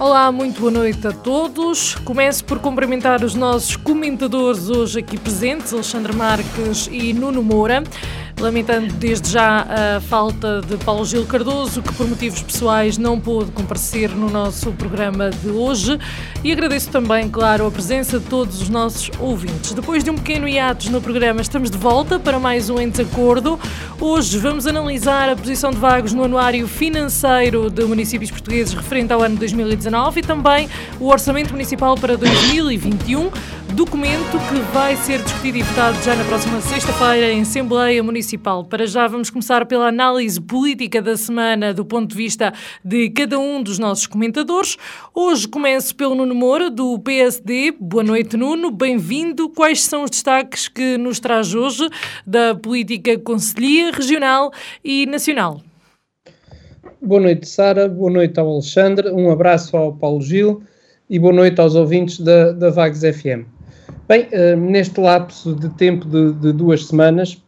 Olá, muito boa noite a todos. Começo por cumprimentar os nossos comentadores hoje aqui presentes, Alexandre Marques e Nuno Moura lamentando desde já a falta de Paulo Gil Cardoso, que por motivos pessoais não pôde comparecer no nosso programa de hoje. E agradeço também, claro, a presença de todos os nossos ouvintes. Depois de um pequeno hiatus no programa, estamos de volta para mais um Em Desacordo. Hoje vamos analisar a posição de Vagos no anuário financeiro de municípios portugueses referente ao ano 2019 e também o orçamento municipal para 2021 documento que vai ser discutido e votado já na próxima sexta-feira em Assembleia Municipal. Para já vamos começar pela análise política da semana do ponto de vista de cada um dos nossos comentadores. Hoje começo pelo Nuno Moura, do PSD. Boa noite, Nuno. Bem-vindo. Quais são os destaques que nos traz hoje da política conselhia, regional e nacional? Boa noite, Sara. Boa noite ao Alexandre. Um abraço ao Paulo Gil e boa noite aos ouvintes da, da Vagos FM. Bem, uh, neste lapso de tempo de, de duas semanas,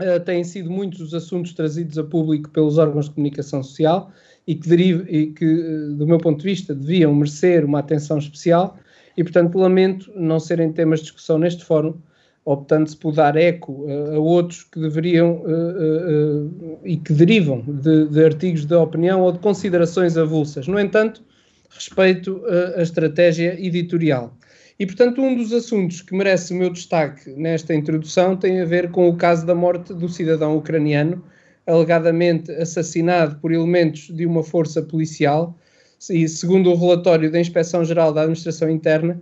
uh, têm sido muitos os assuntos trazidos a público pelos órgãos de comunicação social e que, e que uh, do meu ponto de vista, deviam merecer uma atenção especial e, portanto, lamento não serem temas de discussão neste fórum, optando-se por dar eco a outros que deveriam e que derivam de, de artigos de opinião ou de considerações avulsas. No entanto, respeito à estratégia editorial. E, portanto, um dos assuntos que merece o meu destaque nesta introdução tem a ver com o caso da morte do cidadão ucraniano, alegadamente assassinado por elementos de uma força policial. E, segundo o relatório da Inspeção-Geral da Administração Interna,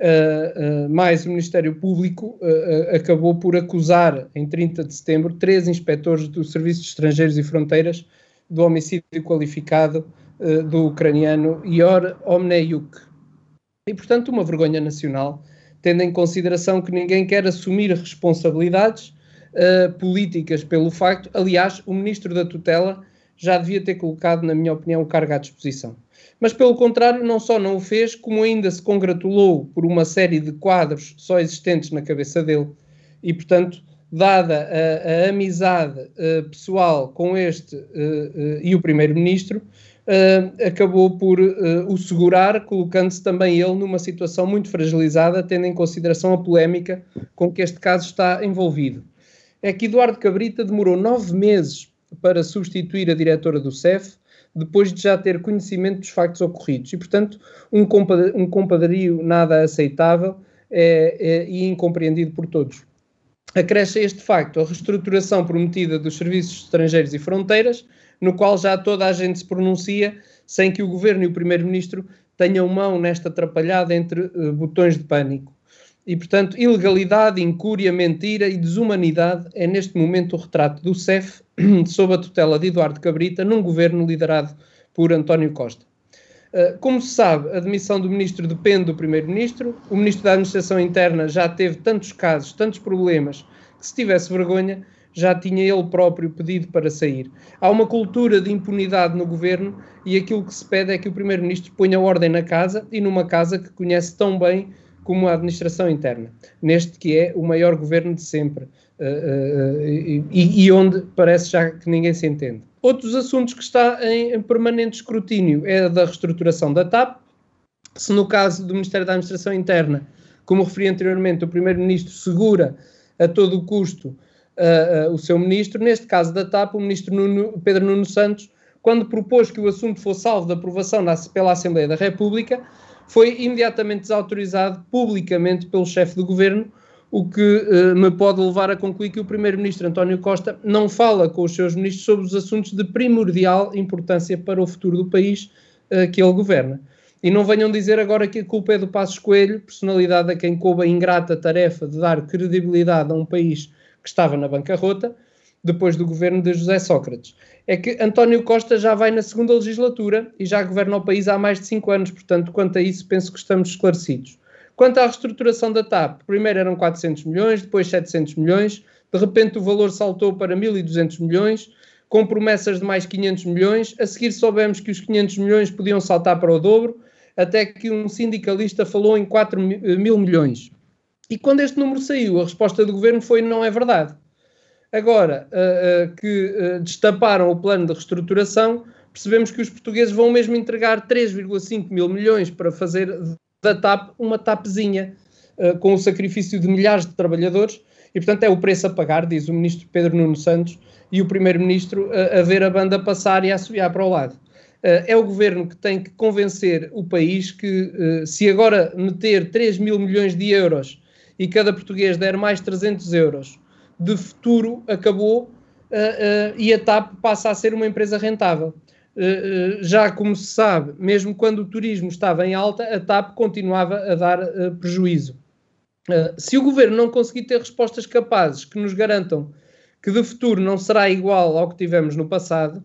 uh, uh, mais o Ministério Público uh, acabou por acusar, em 30 de setembro, três inspectores do Serviço de Estrangeiros e Fronteiras do homicídio qualificado do ucraniano Ior Omneyuk. E, portanto, uma vergonha nacional, tendo em consideração que ninguém quer assumir responsabilidades uh, políticas pelo facto. Aliás, o ministro da tutela já devia ter colocado, na minha opinião, o cargo à disposição. Mas, pelo contrário, não só não o fez, como ainda se congratulou por uma série de quadros só existentes na cabeça dele. E, portanto, dada a, a amizade uh, pessoal com este uh, uh, e o primeiro-ministro, uh, acabou por uh, o segurar, colocando-se também ele numa situação muito fragilizada, tendo em consideração a polémica com que este caso está envolvido. É que Eduardo Cabrita demorou nove meses para substituir a diretora do CEF, depois de já ter conhecimento dos factos ocorridos. E, portanto, um, compadrio, um compadrio nada aceitável é, é, e incompreendido por todos. Acresce a este facto a reestruturação prometida dos serviços estrangeiros e fronteiras, no qual já toda a gente se pronuncia sem que o governo e o primeiro-ministro tenham mão nesta atrapalhada entre uh, botões de pânico. E, portanto, ilegalidade, incúria, mentira e desumanidade é neste momento o retrato do CEF sob a tutela de Eduardo Cabrita num governo liderado por António Costa. Uh, como se sabe, a demissão do ministro depende do primeiro-ministro. O ministro da Administração Interna já teve tantos casos, tantos problemas, que se tivesse vergonha, já tinha ele próprio pedido para sair. Há uma cultura de impunidade no governo e aquilo que se pede é que o primeiro-ministro ponha ordem na casa e numa casa que conhece tão bem como a administração interna, neste que é o maior governo de sempre uh, uh, e, e, onde parece já que ninguém se entende. Outros assuntos que está em, permanente escrutínio é a da reestruturação da TAP. Se no caso do Ministério da Administração Interna, como referi anteriormente, o Primeiro-Ministro segura a todo custo uh, uh, o seu ministro, neste caso da TAP, o ministro Nuno, Pedro Nuno Santos, quando propôs que o assunto fosse alvo de aprovação na, pela Assembleia da República, foi imediatamente desautorizado publicamente pelo chefe do governo, o que uh, me pode levar a concluir que o primeiro-ministro António Costa não fala com os seus ministros sobre os assuntos de primordial importância para o futuro do país uh, que ele governa. E não venham dizer agora que a culpa é do Passos Coelho, personalidade a quem coube a ingrata tarefa de dar credibilidade a um país que estava na bancarrota, depois do governo de José Sócrates. É que António Costa já vai na segunda legislatura e já governa o país há mais de cinco anos, portanto, quanto a isso, penso que estamos esclarecidos. Quanto à reestruturação da TAP, primeiro eram 400 milhões, depois 700 milhões, de repente o valor saltou para 1.200 milhões, com promessas de mais 500 milhões. A seguir soubemos que os 500 milhões podiam saltar para o dobro, até que um sindicalista falou em 4 mil milhões. E quando este número saiu, a resposta do governo foi: não é verdade. Agora uh, uh, que uh, destaparam o plano de reestruturação, percebemos que os portugueses vão mesmo entregar 3,5 mil milhões para fazer da TAP uma TAPzinha, com o sacrifício de milhares de trabalhadores, e portanto é o preço a pagar, diz o ministro Pedro Nuno Santos, e o primeiro-ministro a, ver a banda passar e a assobiar para o lado. é o governo que tem que convencer o país que, se agora meter 3 mil milhões de euros e cada português der mais 300 euros, de futuro acabou uh, uh, e a TAP passa a ser uma empresa rentável. Uh, já como se sabe, mesmo quando o turismo estava em alta, a TAP continuava a dar prejuízo. se o governo não conseguir ter respostas capazes que nos garantam que de futuro não será igual ao que tivemos no passado,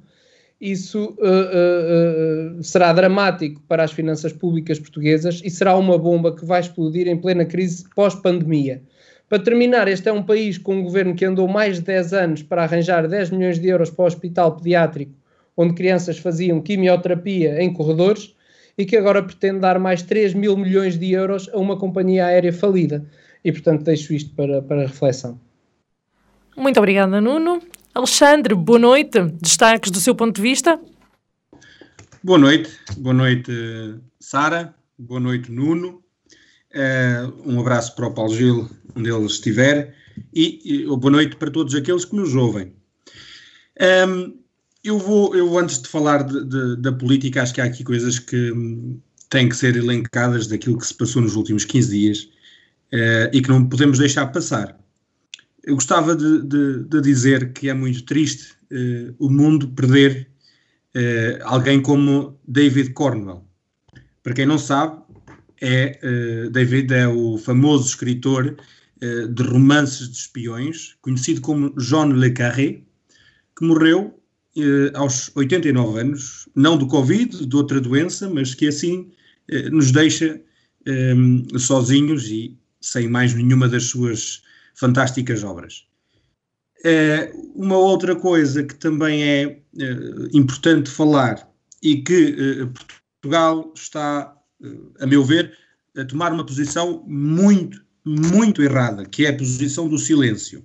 isso uh, uh, será dramático para as finanças públicas portuguesas e será uma bomba que vai explodir em plena crise pós-pandemia. Para terminar, este é um país com um governo que andou mais de 10 anos para arranjar 10 milhões de euros para o hospital pediátrico, onde crianças faziam quimioterapia em corredores, e que agora pretende dar mais 3 mil milhões de euros a uma companhia aérea falida. E, portanto, deixo isto para, para reflexão. Muito obrigada, Nuno. Alexandre, boa noite. Destaques do seu ponto de vista? Boa noite, boa noite, Sara, boa noite, Nuno. Uh, um abraço para o Paulo Gil, onde ele estiver, e, e boa noite para todos aqueles que nos ouvem. Um, ehm, eu vou, eu antes de falar de, de, da política, acho que há aqui coisas que hum, têm que ser elencadas daquilo que se passou nos últimos 15 dias uh, e que não podemos deixar passar. Eu gostava de, de, de dizer que é muito triste uh, o mundo perder uh, alguém como David Cornwell. Para quem não sabe, é, uh, David é o famoso escritor de romances de espiões, conhecido como John Le Carré, que morreu aos 89 anos, não do Covid, de outra doença, mas que assim nos deixa sozinhos e sem mais nenhuma das suas fantásticas obras. Uh, uma outra coisa que também é uh, importante falar e que uh, Portugal está, a meu ver, a tomar uma posição muito, muito errada, que é a posição do silêncio.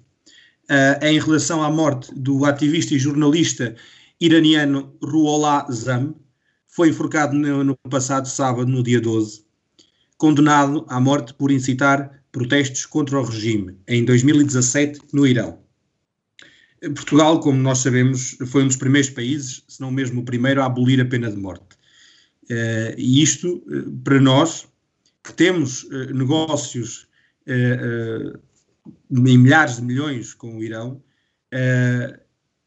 em relação à morte do ativista e jornalista iraniano Ruhollah Zam, foi enforcado no passado sábado, no dia 12, condenado à morte por incitar protestos contra o regime em 2017 no Irão. Portugal, como nós sabemos, foi um dos primeiros países, se não mesmo o primeiro, a abolir a pena de morte. Uh, e isto, uh, para nós, que temos uh, negócios em milhares de milhões com o Irão,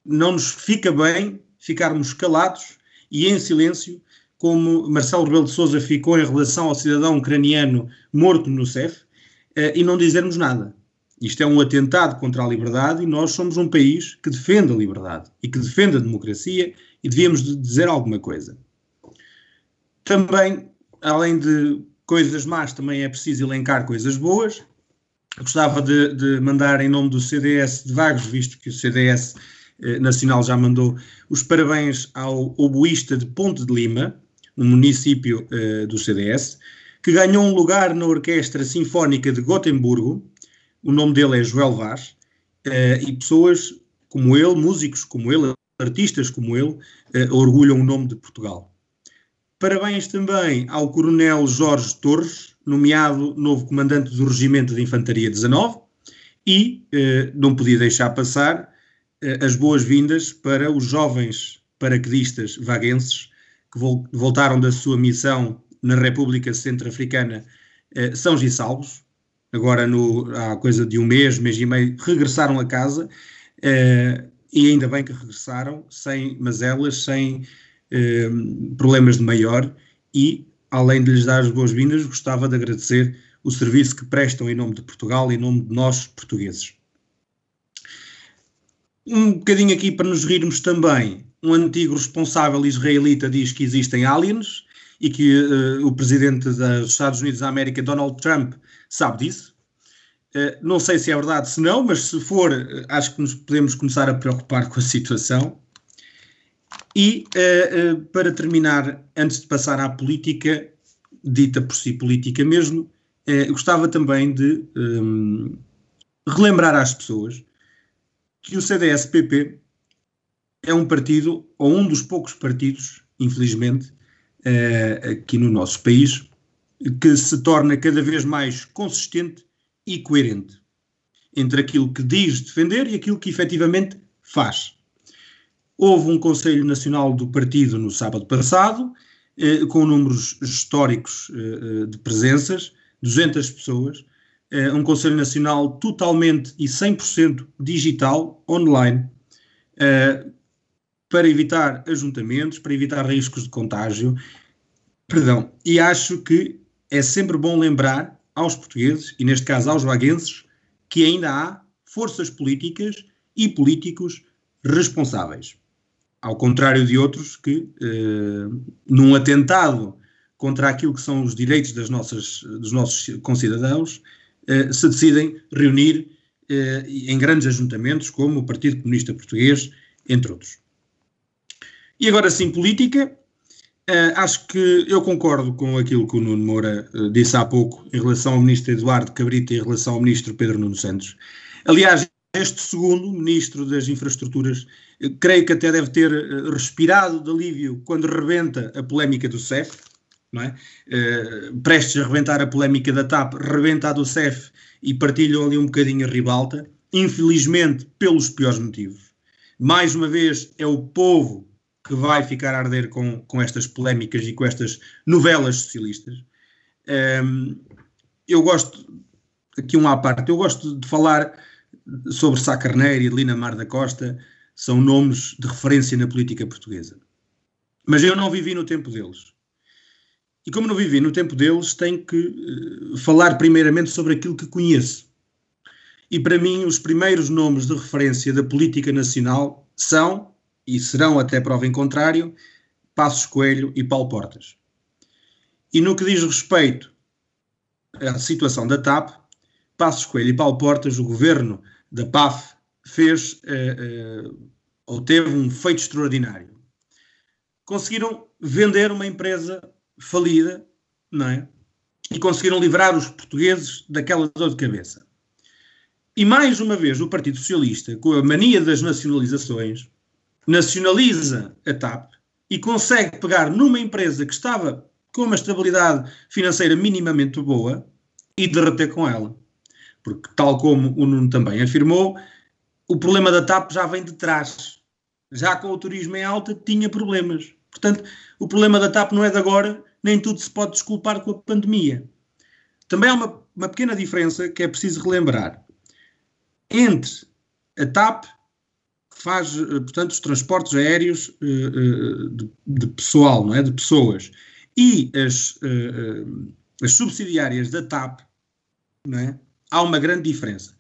não nos fica bem ficarmos calados e em silêncio, como Marcelo Rebelo de Sousa ficou em relação ao cidadão ucraniano morto no CEF, e não dizermos nada. Isto é um atentado contra a liberdade e nós somos um país que defende a liberdade e que defende a democracia e devíamos de dizer alguma coisa. Também, além de coisas más, também é preciso elencar coisas boas. Gostava de, de mandar em nome do CDS de Vagos, visto que o CDS eh, Nacional já mandou os parabéns ao oboísta de Ponte de Lima, um município eh, do CDS, que ganhou um lugar na Orquestra Sinfónica de Gotemburgo, o nome dele é Joel Vaz, uh, e pessoas como ele, músicos como ele, artistas como ele, uh, orgulham o nome de Portugal. Parabéns também ao Coronel Jorge Torres, nomeado novo comandante do Regimento de Infantaria 19, e uh, não podia deixar passar as boas-vindas para os jovens paraquedistas vaguenses que vol voltaram da sua missão na República Centro-Africana eh, são e salvos. Agora, no, há coisa de um mês, mês e meio, regressaram a casa eh, e ainda bem que regressaram, sem mazelas, sem eh, problemas de maior e, além de lhes dar as boas-vindas, gostava de agradecer o serviço que prestam em nome de Portugal e em nome de nós, portugueses. Um bocadinho aqui para nos rirmos também, um antigo responsável israelita diz que existem aliens e que uh, o presidente dos Estados Unidos da América, Donald Trump, sabe disso. Uh, não sei se é verdade, se não, mas se for, uh, acho que nos podemos começar a preocupar com a situação. E para terminar, antes de passar à política, dita por si política mesmo, gostava também de um, relembrar às pessoas que o CDS-PP é um partido, ou um dos poucos partidos, infelizmente, uh, aqui no nosso país, que se torna cada vez mais consistente e coerente entre aquilo que diz defender e aquilo que efetivamente faz. Houve um Conselho Nacional do Partido no sábado passado, eh, com números históricos eh, de presenças, 200 pessoas, um Conselho Nacional totalmente e 100% digital, online, para evitar ajuntamentos, para evitar riscos de contágio. Perdão, e acho que é sempre bom lembrar aos portugueses, e neste caso aos vaguenses, que ainda há forças políticas e políticos responsáveis. Ao contrário de outros que, eh, num atentado contra aquilo que são os direitos das nossas, dos nossos concidadãos, eh, se decidem reunir eh, em grandes ajuntamentos, como o Partido Comunista Português, entre outros. E agora sim, política. Uh, acho que eu concordo com aquilo que o Nuno Moura uh, disse há pouco em relação ao ministro Eduardo Cabrita e em relação ao ministro Pedro Nuno Santos. Aliás, este segundo ministro das Infraestruturas, uh, creio que até deve ter respirado de alívio quando rebenta a polémica do CEF, não é? prestes a rebentar a polémica da TAP, rebenta a do CEF e partilham ali um bocadinho a ribalta, infelizmente pelos piores motivos. Mais uma vez, é o povo que vai ficar a arder com, com estas polémicas e com estas novelas socialistas. Um, eu gosto, aqui um à parte, eu gosto de falar sobre Sá Carneiro e Lina Mar da Costa, são nomes de referência na política portuguesa. Mas eu não vivi no tempo deles. E como não vivi no tempo deles, tenho que uh, falar primeiramente sobre aquilo que conheço. E para mim, os primeiros nomes de referência da política nacional são e serão até prova em contrário, Passos Coelho e Paulo Portas. E no que diz respeito à situação da TAP, Passos Coelho e Paulo Portas, o governo da PAF fez eh, eh, ou teve um feito extraordinário. Conseguiram vender uma empresa falida, não é? E conseguiram livrar os portugueses daquela dor de cabeça. E mais uma vez o Partido Socialista, com a mania das nacionalizações, nacionaliza a TAP e consegue pegar numa empresa que estava com uma estabilidade financeira minimamente boa e derreter com ela. Porque, tal como o Nuno também afirmou, o problema da TAP já vem de trás. Já com o turismo em alta tinha problemas. Portanto, o problema da TAP não é de agora, nem tudo se pode desculpar com a pandemia. Também há uma, uma pequena diferença que é preciso relembrar entre a TAP faz, eh, portanto, os transportes aéreos eh, eh, de, de, pessoal, não é? De pessoas. E as, as subsidiárias da TAP, não é? Há uma grande diferença.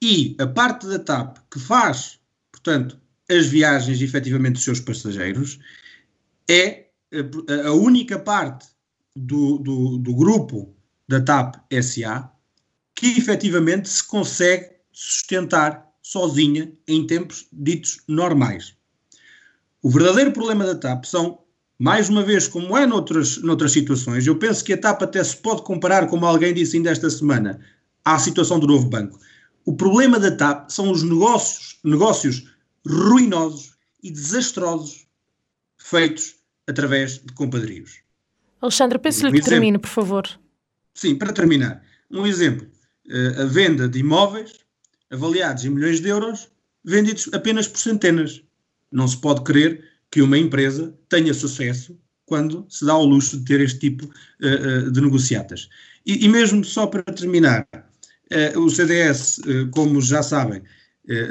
E a parte da TAP que faz, portanto, as viagens efetivamente dos seus passageiros é a, única parte do, do, do grupo da TAP SA que efetivamente se consegue sustentar sozinha em tempos ditos normais. O verdadeiro problema da TAP são, mais uma vez, como é noutras, noutras situações, eu penso que a TAP até se pode comparar, como alguém disse ainda esta semana, à situação do novo banco. O problema da TAP são os negócios, negócios ruinosos e desastrosos feitos através de compadrios. Alexandre, peço-lhe um que termine, por favor. Sim, para terminar, um exemplo. Eh, a venda de imóveis avaliados em milhões de euros, vendidos apenas por centenas. Não se pode crer que uma empresa tenha sucesso quando se dá ao luxo de ter este tipo uh, uh, de negociatas. E, e, mesmo só para terminar, uh, o CDS, como já sabem,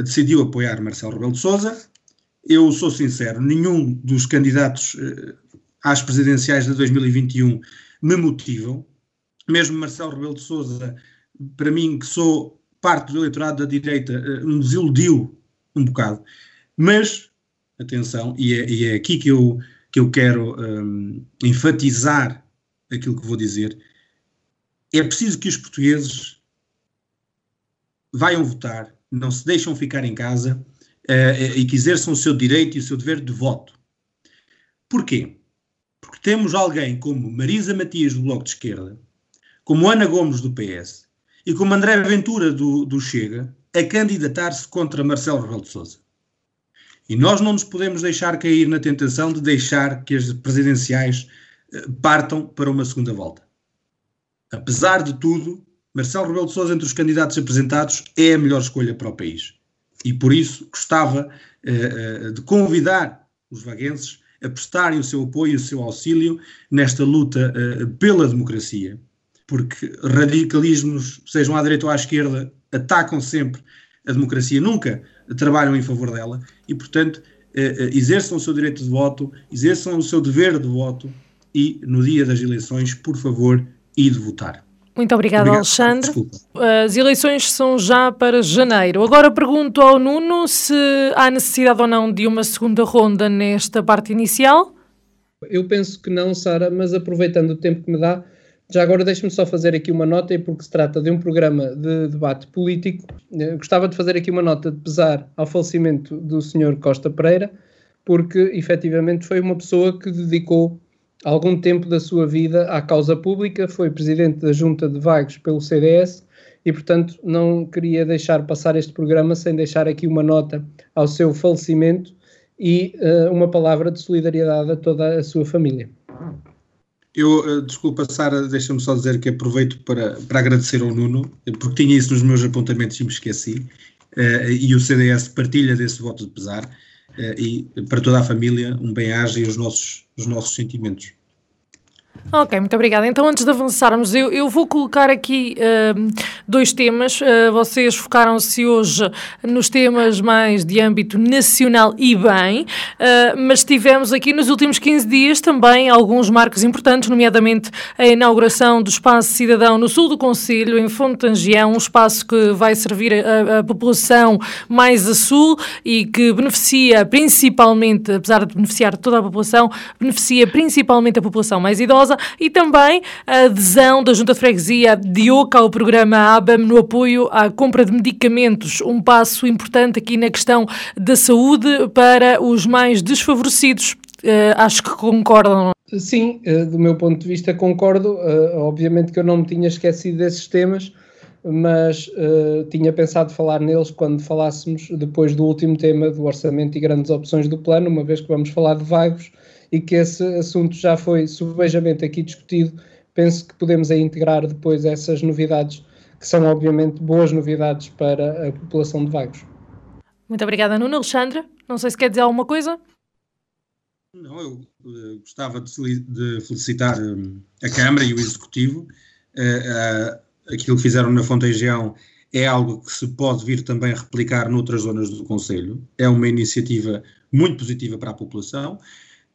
decidiu apoiar Marcelo Rebelo de Sousa. Eu sou sincero, nenhum dos candidatos às presidenciais de 2021 me motivam. Mesmo Marcelo Rebelo de Sousa, para mim, que sou parte do eleitorado da direita uh, me desiludiu um bocado. Mas, atenção, e é, e é aqui que eu, que eu quero um, enfatizar aquilo que vou dizer, é preciso que os portugueses vayam votar, não se deixam ficar em casa uh, e que exerçam o seu direito e o seu dever de voto. Porquê? Porque temos alguém como Marisa Matias do Bloco de Esquerda, como Ana Gomes do PS e como André Ventura do, do Chega a candidatar-se contra Marcelo Rebelo de Sousa. E nós não nos podemos deixar cair na tentação de deixar que as presidenciais uh, partam para uma segunda volta. Apesar de tudo, Marcelo Rebelo de Sousa entre os candidatos apresentados é a melhor escolha para o país. E por isso gostava uh, uh, de convidar os vaguenses a prestarem o seu apoio e o seu auxílio nesta luta uh, pela democracia. Porque radicalismos, sejam à direita ou à esquerda, atacam sempre a democracia, nunca trabalham em favor dela e, portanto, exerçam o seu direito de voto, exerçam o seu dever de voto e, no dia das eleições, por favor, e de votar. Muito obrigada, Obrigado. Alexandre. Desculpa. As eleições são já para janeiro. Agora pergunto ao Nuno se há necessidade ou não de uma segunda ronda nesta parte inicial. Eu penso que não, Sara, mas aproveitando o tempo que me dá, já agora deixe-me só fazer aqui uma nota, porque se trata de um programa de debate político. Eu gostava de fazer aqui uma nota de pesar ao falecimento do Sr. Costa Pereira, porque efetivamente foi uma pessoa que dedicou algum tempo da sua vida à causa pública, foi presidente da Junta de Vagos pelo CDS e, portanto, não queria deixar passar este programa sem deixar aqui uma nota ao seu falecimento e uh, uma palavra de solidariedade a toda a sua família. Eu, uh, desculpa, Sara, deixa-me só dizer que aproveito para, para agradecer ao Nuno, porque tinha isso nos meus apontamentos e me esqueci, uh, e o CDS partilha desse voto de pesar. Eh, e para toda a família um bem-aja e os nossos, os nossos sentimentos. Ok, muito obrigada. Então, antes de avançarmos, eu, eu vou colocar aqui uh, dois temas. Uh, vocês focaram-se hoje nos temas mais de âmbito nacional e bem, uh, mas tivemos aqui nos últimos 15 dias também alguns marcos importantes, nomeadamente a inauguração do Espaço Cidadão no sul do Conselho, em Fontangião, um espaço que vai servir a, a população mais a sul e que beneficia principalmente, apesar de beneficiar toda a população, beneficia principalmente a população mais idosa e também a adesão da Junta de Freguesia de Oca ao programa ABAM no apoio à compra de medicamentos, um passo importante aqui na questão da saúde para os mais desfavorecidos. Uh, acho que concordam. Sim, uh, do meu ponto de vista concordo. Uh, obviamente que eu não me tinha esquecido desses temas, mas tinha pensado falar neles quando falássemos depois do último tema do orçamento e grandes opções do plano, uma vez que vamos falar de vagos e que esse assunto já foi subejamente aqui discutido, penso que podemos aí integrar depois essas novidades, que são obviamente boas novidades para a população de Vagos. Muito obrigada, Nuno. Alexandre, não sei se quer dizer alguma coisa. Não, eu uh, gostava de, de felicitar um, a Câmara e o Executivo. Uh, uh, aquilo que fizeram na Fonteijão é algo que se pode vir também replicar noutras zonas do Conselho. É uma iniciativa muito positiva para a população.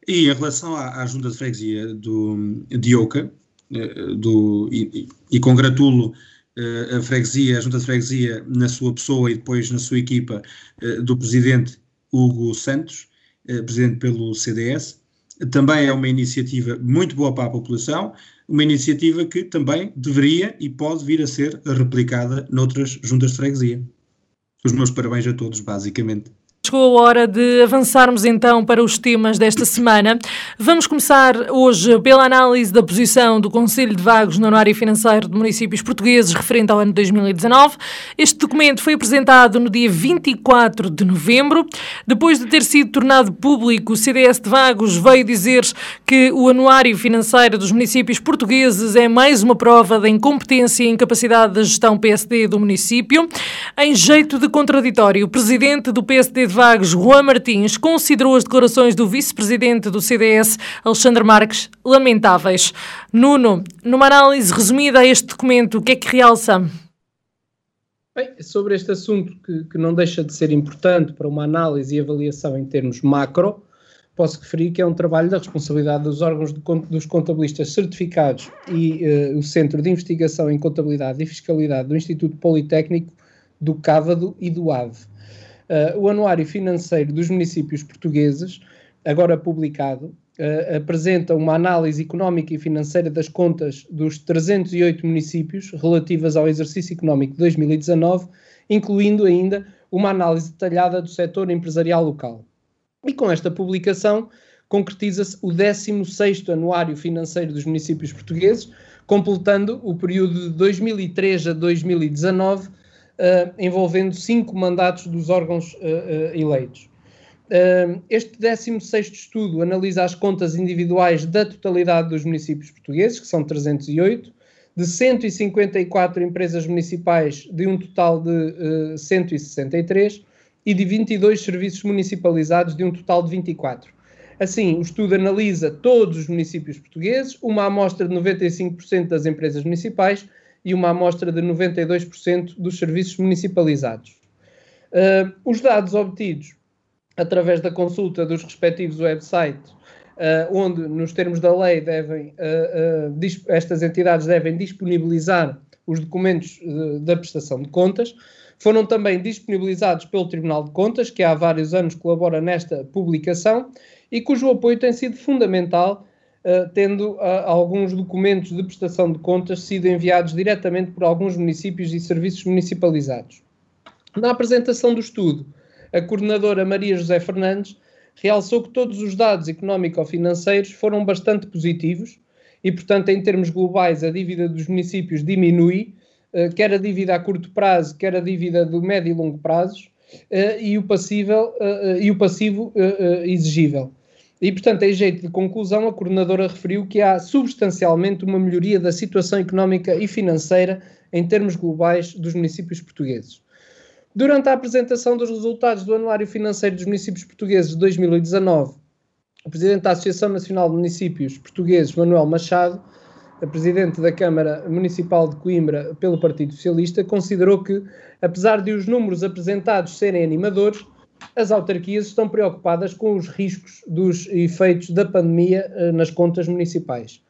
E em relação à, à junta de freguesia do, de Oca, eh, do, e, e congratulo uh, a freguesia, a junta de freguesia, na sua pessoa e depois na sua equipa, uh, do presidente Hugo Santos, presidente pelo CDS. Também é uma iniciativa muito boa para a população, uma iniciativa que também deveria e pode vir a ser replicada noutras juntas de freguesia. Os meus parabéns a todos, basicamente. Chegou a hora de avançarmos então para os temas desta semana. Vamos começar hoje pela análise da posição do Conselho de Vagos no anuário financeiro de municípios portugueses referente ao ano 2019. Este documento foi apresentado no dia 24 de novembro. Depois de ter sido tornado público, o CDS de Vagos veio dizer que o anuário financeiro dos municípios portugueses é mais uma prova da incompetência e incapacidade da gestão PSD do município. Em jeito de contraditório, o presidente do PSD de Vagos, Juan Martins, considerou as declarações do vice-presidente do CDS, Alexandre Marques, lamentáveis. Nuno, numa análise resumida a este documento, o que é que realça? Bem, sobre este assunto que, que, não deixa de ser importante para uma análise e avaliação em termos macro, posso referir que é um trabalho da responsabilidade dos órgãos de, dos contabilistas certificados e uh, o Centro de Investigação em Contabilidade e Fiscalidade do Instituto Politécnico do Cávado e do AVE. Uh, o Anuário Financeiro dos Municípios Portugueses, agora publicado, uh, apresenta uma análise económica e financeira das contas dos 308 municípios relativas ao exercício económico de 2019, incluindo ainda uma análise detalhada do setor empresarial local. E com esta publicação concretiza-se o 16º Anuário Financeiro dos Municípios Portugueses, completando o período de 2003 a 2019, uh, eh, envolvendo cinco mandatos dos órgãos uh, uh, eleitos. este 16º estudo analisa as contas individuais da totalidade dos municípios portugueses, que são 308, de 154 empresas municipais, de um total de 163, e de 22 serviços municipalizados, de um total de 24. Assim, o estudo analisa todos os municípios portugueses, uma amostra de 95% das empresas municipais e uma amostra de 92% dos serviços municipalizados. Uh, os dados obtidos através da consulta dos respectivos websites, uh, onde, nos termos da lei, devem, uh, estas entidades devem disponibilizar os documentos da prestação de contas, foram também disponibilizados pelo Tribunal de Contas, que há vários anos colabora nesta publicação, e cujo apoio tem sido fundamental, uh, tendo uh, alguns documentos de prestação de contas sido enviados diretamente por alguns municípios e serviços municipalizados. Na apresentação do estudo, a coordenadora Maria José Fernandes realçou que todos os dados económico-financeiros foram bastante positivos e, portanto, em termos globais, a dívida dos municípios diminui, uh, quer a dívida a curto prazo, quer a dívida do médio e longo prazos, e, o passível, e o passivo exigível. E, portanto, em jeito de conclusão, a coordenadora referiu que há substancialmente uma melhoria da situação económica e financeira em termos globais dos municípios portugueses. Durante a apresentação dos resultados do Anuário Financeiro dos Municípios Portugueses de 2019, o Presidente da Associação Nacional de Municípios Portugueses, Manuel Machado, a Presidente da Câmara Municipal de Coimbra pelo Partido Socialista, considerou que, apesar de os números apresentados serem animadores, as autarquias estão preocupadas com os riscos dos efeitos da pandemia uh, nas contas municipais.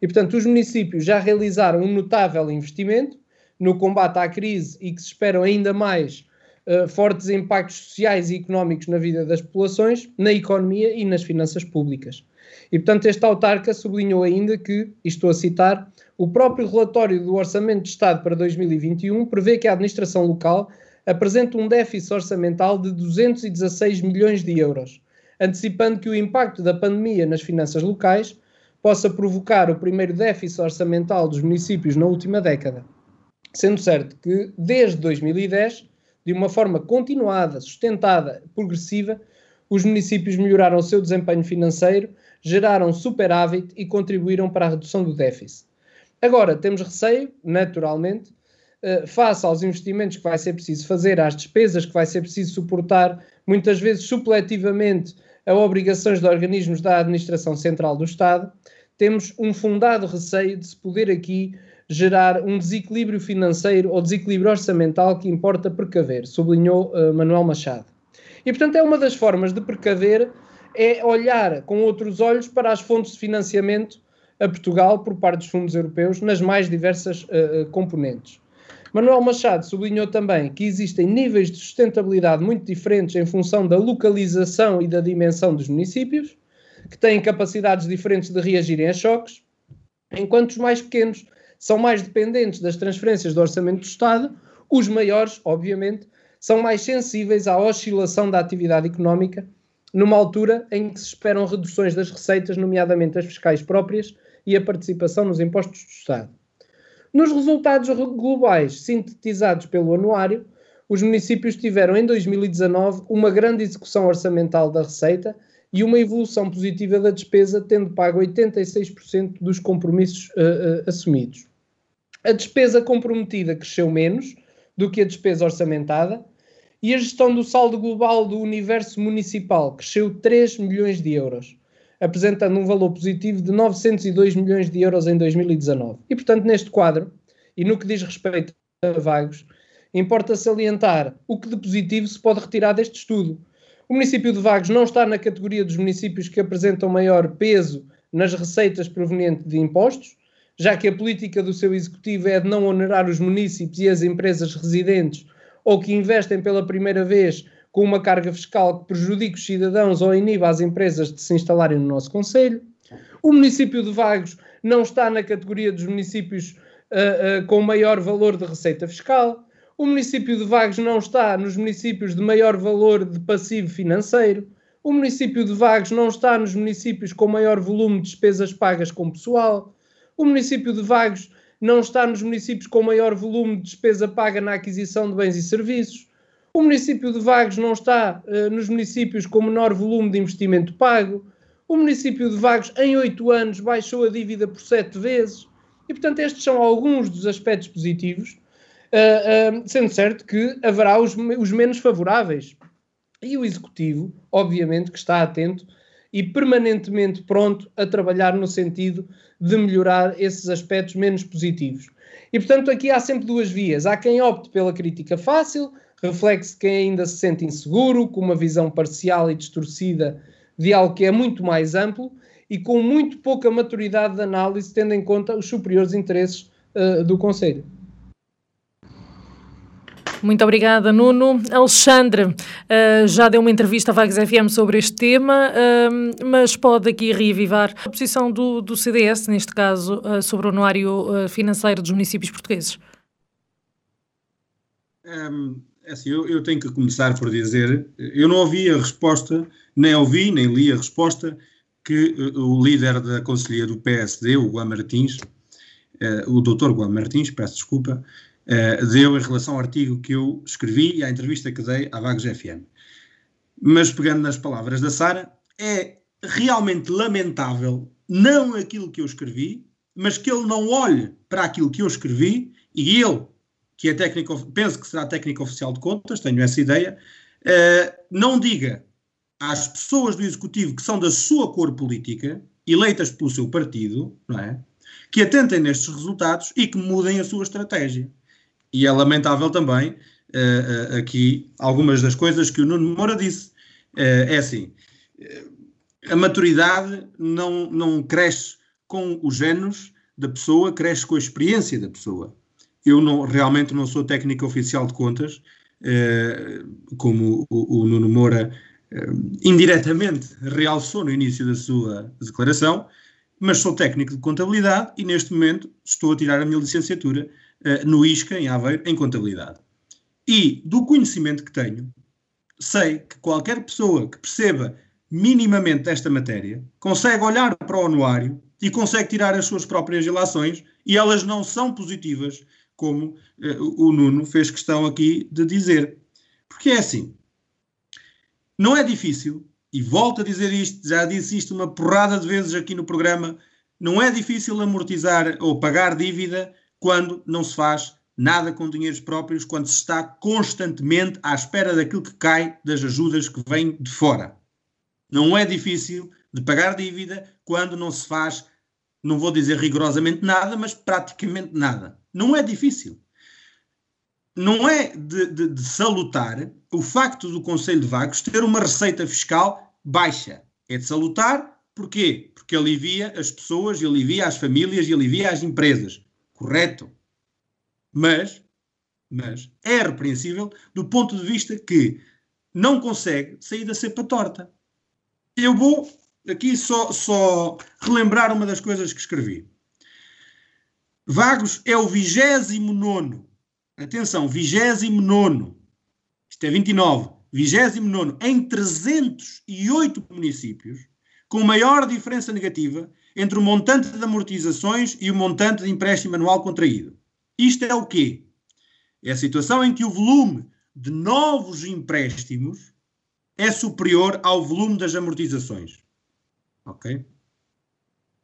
E, portanto, os municípios já realizaram um notável investimento no combate à crise e que se esperam ainda mais uh, fortes impactos sociais e económicos na vida das populações, na economia e nas finanças públicas. E, portanto, este autarca sublinhou ainda que, e estou a citar, o próprio relatório do Orçamento de Estado para 2021 prevê que a administração local apresenta um déficit orçamental de 216 milhões de euros, antecipando que o impacto da pandemia nas finanças locais possa provocar o primeiro déficit orçamental dos municípios na última década. Sendo certo que, desde 2010, de uma forma continuada, sustentada, progressiva, os municípios melhoraram o seu desempenho financeiro, geraram superávit e contribuíram para a redução do déficit. Agora, temos receio, naturalmente, eh, face aos investimentos que vai ser preciso fazer, às despesas que vai ser preciso suportar, muitas vezes supletivamente a obrigações de organismos da Administração Central do Estado, temos um fundado receio de se poder aqui gerar um desequilíbrio financeiro ou desequilíbrio orçamental que importa precaver, sublinhou uh, Manuel Machado. E, portanto, é uma das formas de precaver é olhar com outros olhos para as fontes de financiamento a Portugal por parte dos fundos europeus nas mais diversas uh, componentes. Manuel Machado sublinhou também que existem níveis de sustentabilidade muito diferentes em função da localização e da dimensão dos municípios, que têm capacidades diferentes de reagirem a choques, enquanto os mais pequenos são mais dependentes das transferências do orçamento do Estado, os maiores, obviamente, são mais sensíveis à oscilação da atividade económica, numa altura em que se esperam reduções das receitas, nomeadamente as fiscais próprias e a participação nos impostos do Estado. Nos resultados globais sintetizados pelo anuário, os municípios tiveram em 2019 uma grande execução orçamental da receita e uma evolução positiva da despesa, tendo pago 86% dos compromissos uh, uh, assumidos. A despesa comprometida cresceu menos do que a despesa orçamentada e a gestão do saldo global do universo municipal cresceu 3 milhões de euros apresentando um valor positivo de 902 milhões de euros em 2019. E, portanto, neste quadro, e no que diz respeito a Vagos, importa salientar o que de positivo se pode retirar deste estudo. O município de Vagos não está na categoria dos municípios que apresentam maior peso nas receitas provenientes de impostos, já que a política do seu executivo é de não onerar os municípios e as empresas residentes ou que investem pela primeira vez com uma carga fiscal que prejudique os cidadãos ou iniba as empresas de se instalarem no nosso Conselho. O município de Vagos não está na categoria dos municípios uh, uh, com maior valor de receita fiscal. O município de Vagos não está nos municípios de maior valor de passivo financeiro. O município de Vagos não está nos municípios com maior volume de despesas pagas com pessoal. O município de Vagos não está nos municípios com maior volume de despesa paga na aquisição de bens e serviços. O município de Vagos não está uh, nos municípios com menor volume de investimento pago. O município de Vagos, em oito anos, baixou a dívida por sete vezes. E, portanto, estes são alguns dos aspectos positivos, uh, uh, sendo certo que haverá os, os menos favoráveis. E o Executivo, obviamente, que está atento e permanentemente pronto a trabalhar no sentido de melhorar esses aspectos menos positivos. E, portanto, aqui há sempre duas vias. Há quem opte pela crítica fácil, reflete-se quem ainda se sente inseguro, com uma visão parcial e distorcida de algo que é muito mais amplo e com muito pouca maturidade de análise, tendo em conta os superiores interesses uh, do Conselho. Muito obrigada, Nuno. Alexandre uh, já deu uma entrevista à Vagos FM sobre este tema, uh, mas pode aqui reavivar a posição do, do CDS, neste caso, uh, sobre o anuário financeiro dos municípios portugueses. Um, é assim, eu, eu, tenho que começar por dizer, eu não ouvi a resposta, nem ouvi, nem li a resposta que o líder da Conselhia do PSD, o Guam Martins, o doutor Guam Martins, peço desculpa, uh, deu em relação ao artigo que eu escrevi e à entrevista que dei à Vagos FM. Mas pegando nas palavras da Sara, é realmente lamentável não aquilo que eu escrevi, mas que ele não olhe para aquilo que eu escrevi e ele, que é técnico, penso que será técnico oficial de contas, tenho essa ideia, uh, não diga às pessoas do executivo que são da sua cor política, eleitas pelo seu partido, não é? Que atentem nestes resultados e que mudem a sua estratégia. E é lamentável também uh, uh, aqui algumas das coisas que o Nuno Moura disse. É assim, a maturidade não, não cresce com os géneros da pessoa, cresce com a experiência da pessoa. Eu não, realmente não sou técnico oficial de contas, como o, o, Nuno Moura indiretamente realçou no início da sua declaração, mas sou técnico de contabilidade e neste momento estou a tirar a minha licenciatura uh, no ISCA, em Aveiro, em contabilidade. E do conhecimento que tenho, sei que qualquer pessoa que perceba minimamente esta matéria consegue olhar para o anuário e consegue tirar as suas próprias relações e elas não são positivas, como uh, o Nuno fez questão aqui de dizer. Porque é assim, não é difícil, e volto a dizer isto, já disse isto uma porrada de vezes aqui no programa, não é difícil amortizar ou pagar dívida quando não se faz nada com dinheiros próprios, quando se está constantemente à espera daquilo que cai das ajudas que vêm de fora. Não é difícil de pagar dívida quando não se faz, não vou dizer rigorosamente nada, mas praticamente nada. Não é difícil. Não é de, de, de salutar o facto do Conselho de Vagos ter uma receita fiscal baixa. É de salutar, porquê? Porque alivia as pessoas, alivia as famílias e alivia as empresas correto. Mas, mas é repreensível do ponto de vista que não consegue sair da cepa torta. Eu vou aqui só, só relembrar uma das coisas que escrevi. Vagos é o 29. Atenção, 29. Isto é 29. 29 em 308 municípios, com maior diferença negativa entre o montante de amortizações e o montante de empréstimo anual contraído. Isto é o quê? É a situação em que o volume de novos empréstimos é superior ao volume das amortizações. Ok?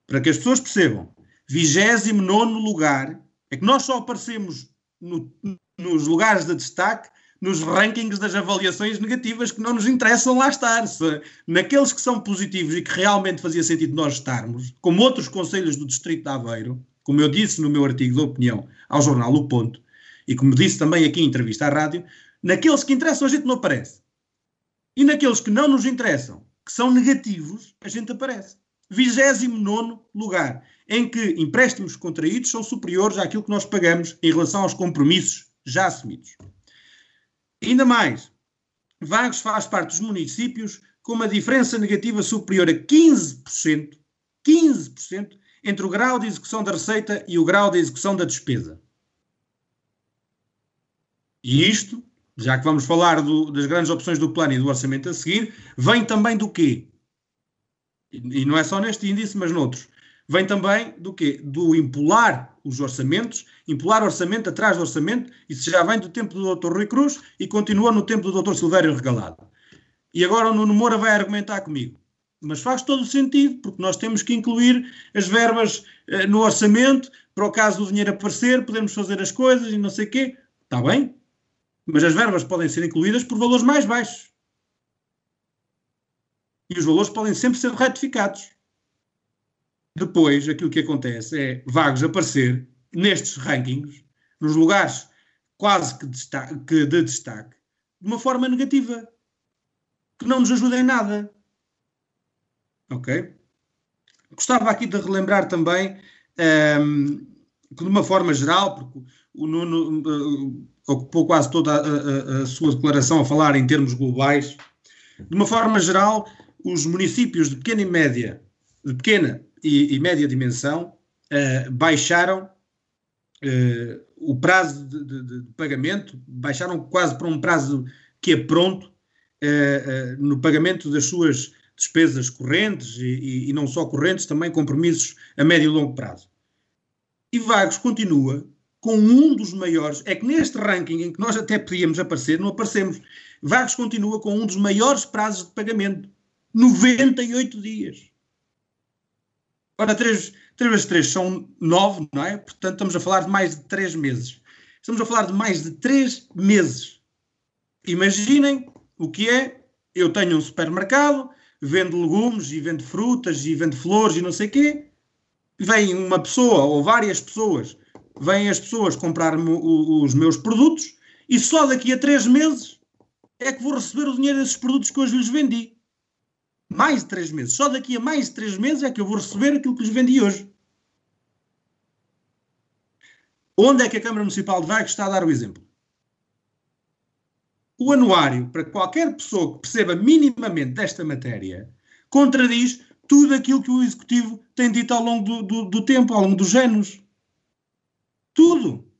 Para que as pessoas percebam, 29 lugar é que nós só aparecemos no, nos lugares de destaque nos rankings das avaliações negativas que não nos interessam lá estar. Se, naqueles que são positivos e que realmente fazia sentido nós estarmos, como outros conselhos do Distrito de Aveiro, como eu disse no meu artigo de opinião ao jornal O Ponto, e como disse também aqui em entrevista à rádio, naqueles que interessam a gente não aparece. E naqueles que não nos interessam, que são negativos, a gente aparece. 29 lugar, em que empréstimos contraídos são superiores àquilo que nós pagamos em relação aos compromissos já assumidos. Ainda mais, Vagos faz parte dos municípios com uma diferença negativa superior a 15%, 15% entre o grau de execução da receita e o grau de execução da despesa. E isto, já que vamos falar do, das grandes opções do plano e do orçamento a seguir, vem também do quê? E, não é só neste índice, mas noutros. Vem também do quê? Do impular os orçamentos, impular orçamento atrás do orçamento, isso já vem do tempo do Dr. Rui Cruz e continua no tempo do Dr. Silvério Regalado. E agora o Nuno Moura vai argumentar comigo. Mas faz todo o sentido, porque nós temos que incluir as verbas eh, no orçamento, para o caso do dinheiro aparecer, podemos fazer as coisas e não sei o quê. Está bem? Mas as verbas podem ser incluídas por valores mais baixos. E os valores podem sempre ser retificados. Depois, aquilo que acontece é vagos aparecer nestes rankings, nos lugares quase que, destaque, que de destaque, de uma forma negativa, que não nos ajuda em nada. Ok? Gostava aqui de relembrar também um, ehm, que, de uma forma geral, porque o Nuno uh, ocupou quase toda a, a, a, sua declaração a falar em termos globais, de uma forma geral, os municípios de pequena e média, de pequena e, e média dimensão, uh, baixaram uh, o prazo de, de, de, pagamento, baixaram quase para um prazo que é pronto uh, no pagamento das suas despesas correntes e, e, e, não só correntes, também compromissos a médio e longo prazo. E Vagos continua com um dos maiores, é que neste ranking em que nós até podíamos aparecer, não aparecemos. Vagos continua com um dos maiores prazos de pagamento, 98 dias. Ora, 3, 3 vezes 3 são 9, não é? Portanto, estamos a falar de mais de 3 meses. Estamos a falar de mais de 3 meses. Imaginem o que é, eu tenho um supermercado, vendo legumes e vendo frutas e vendo flores e não sei o quê, vem uma pessoa ou várias pessoas, vêm as pessoas comprar-me os meus produtos e só daqui a 3 meses é que vou receber o dinheiro desses produtos que hoje lhes vendi mais de três meses. Só daqui a mais de três meses é que eu vou receber aquilo que lhes vendi hoje. Onde é que a Câmara Municipal de Vagos está a dar o exemplo? O anuário, para qualquer pessoa que perceba minimamente desta matéria, contradiz tudo aquilo que o Executivo tem dito ao longo do, do, do tempo, ao longo dos anos. Tudo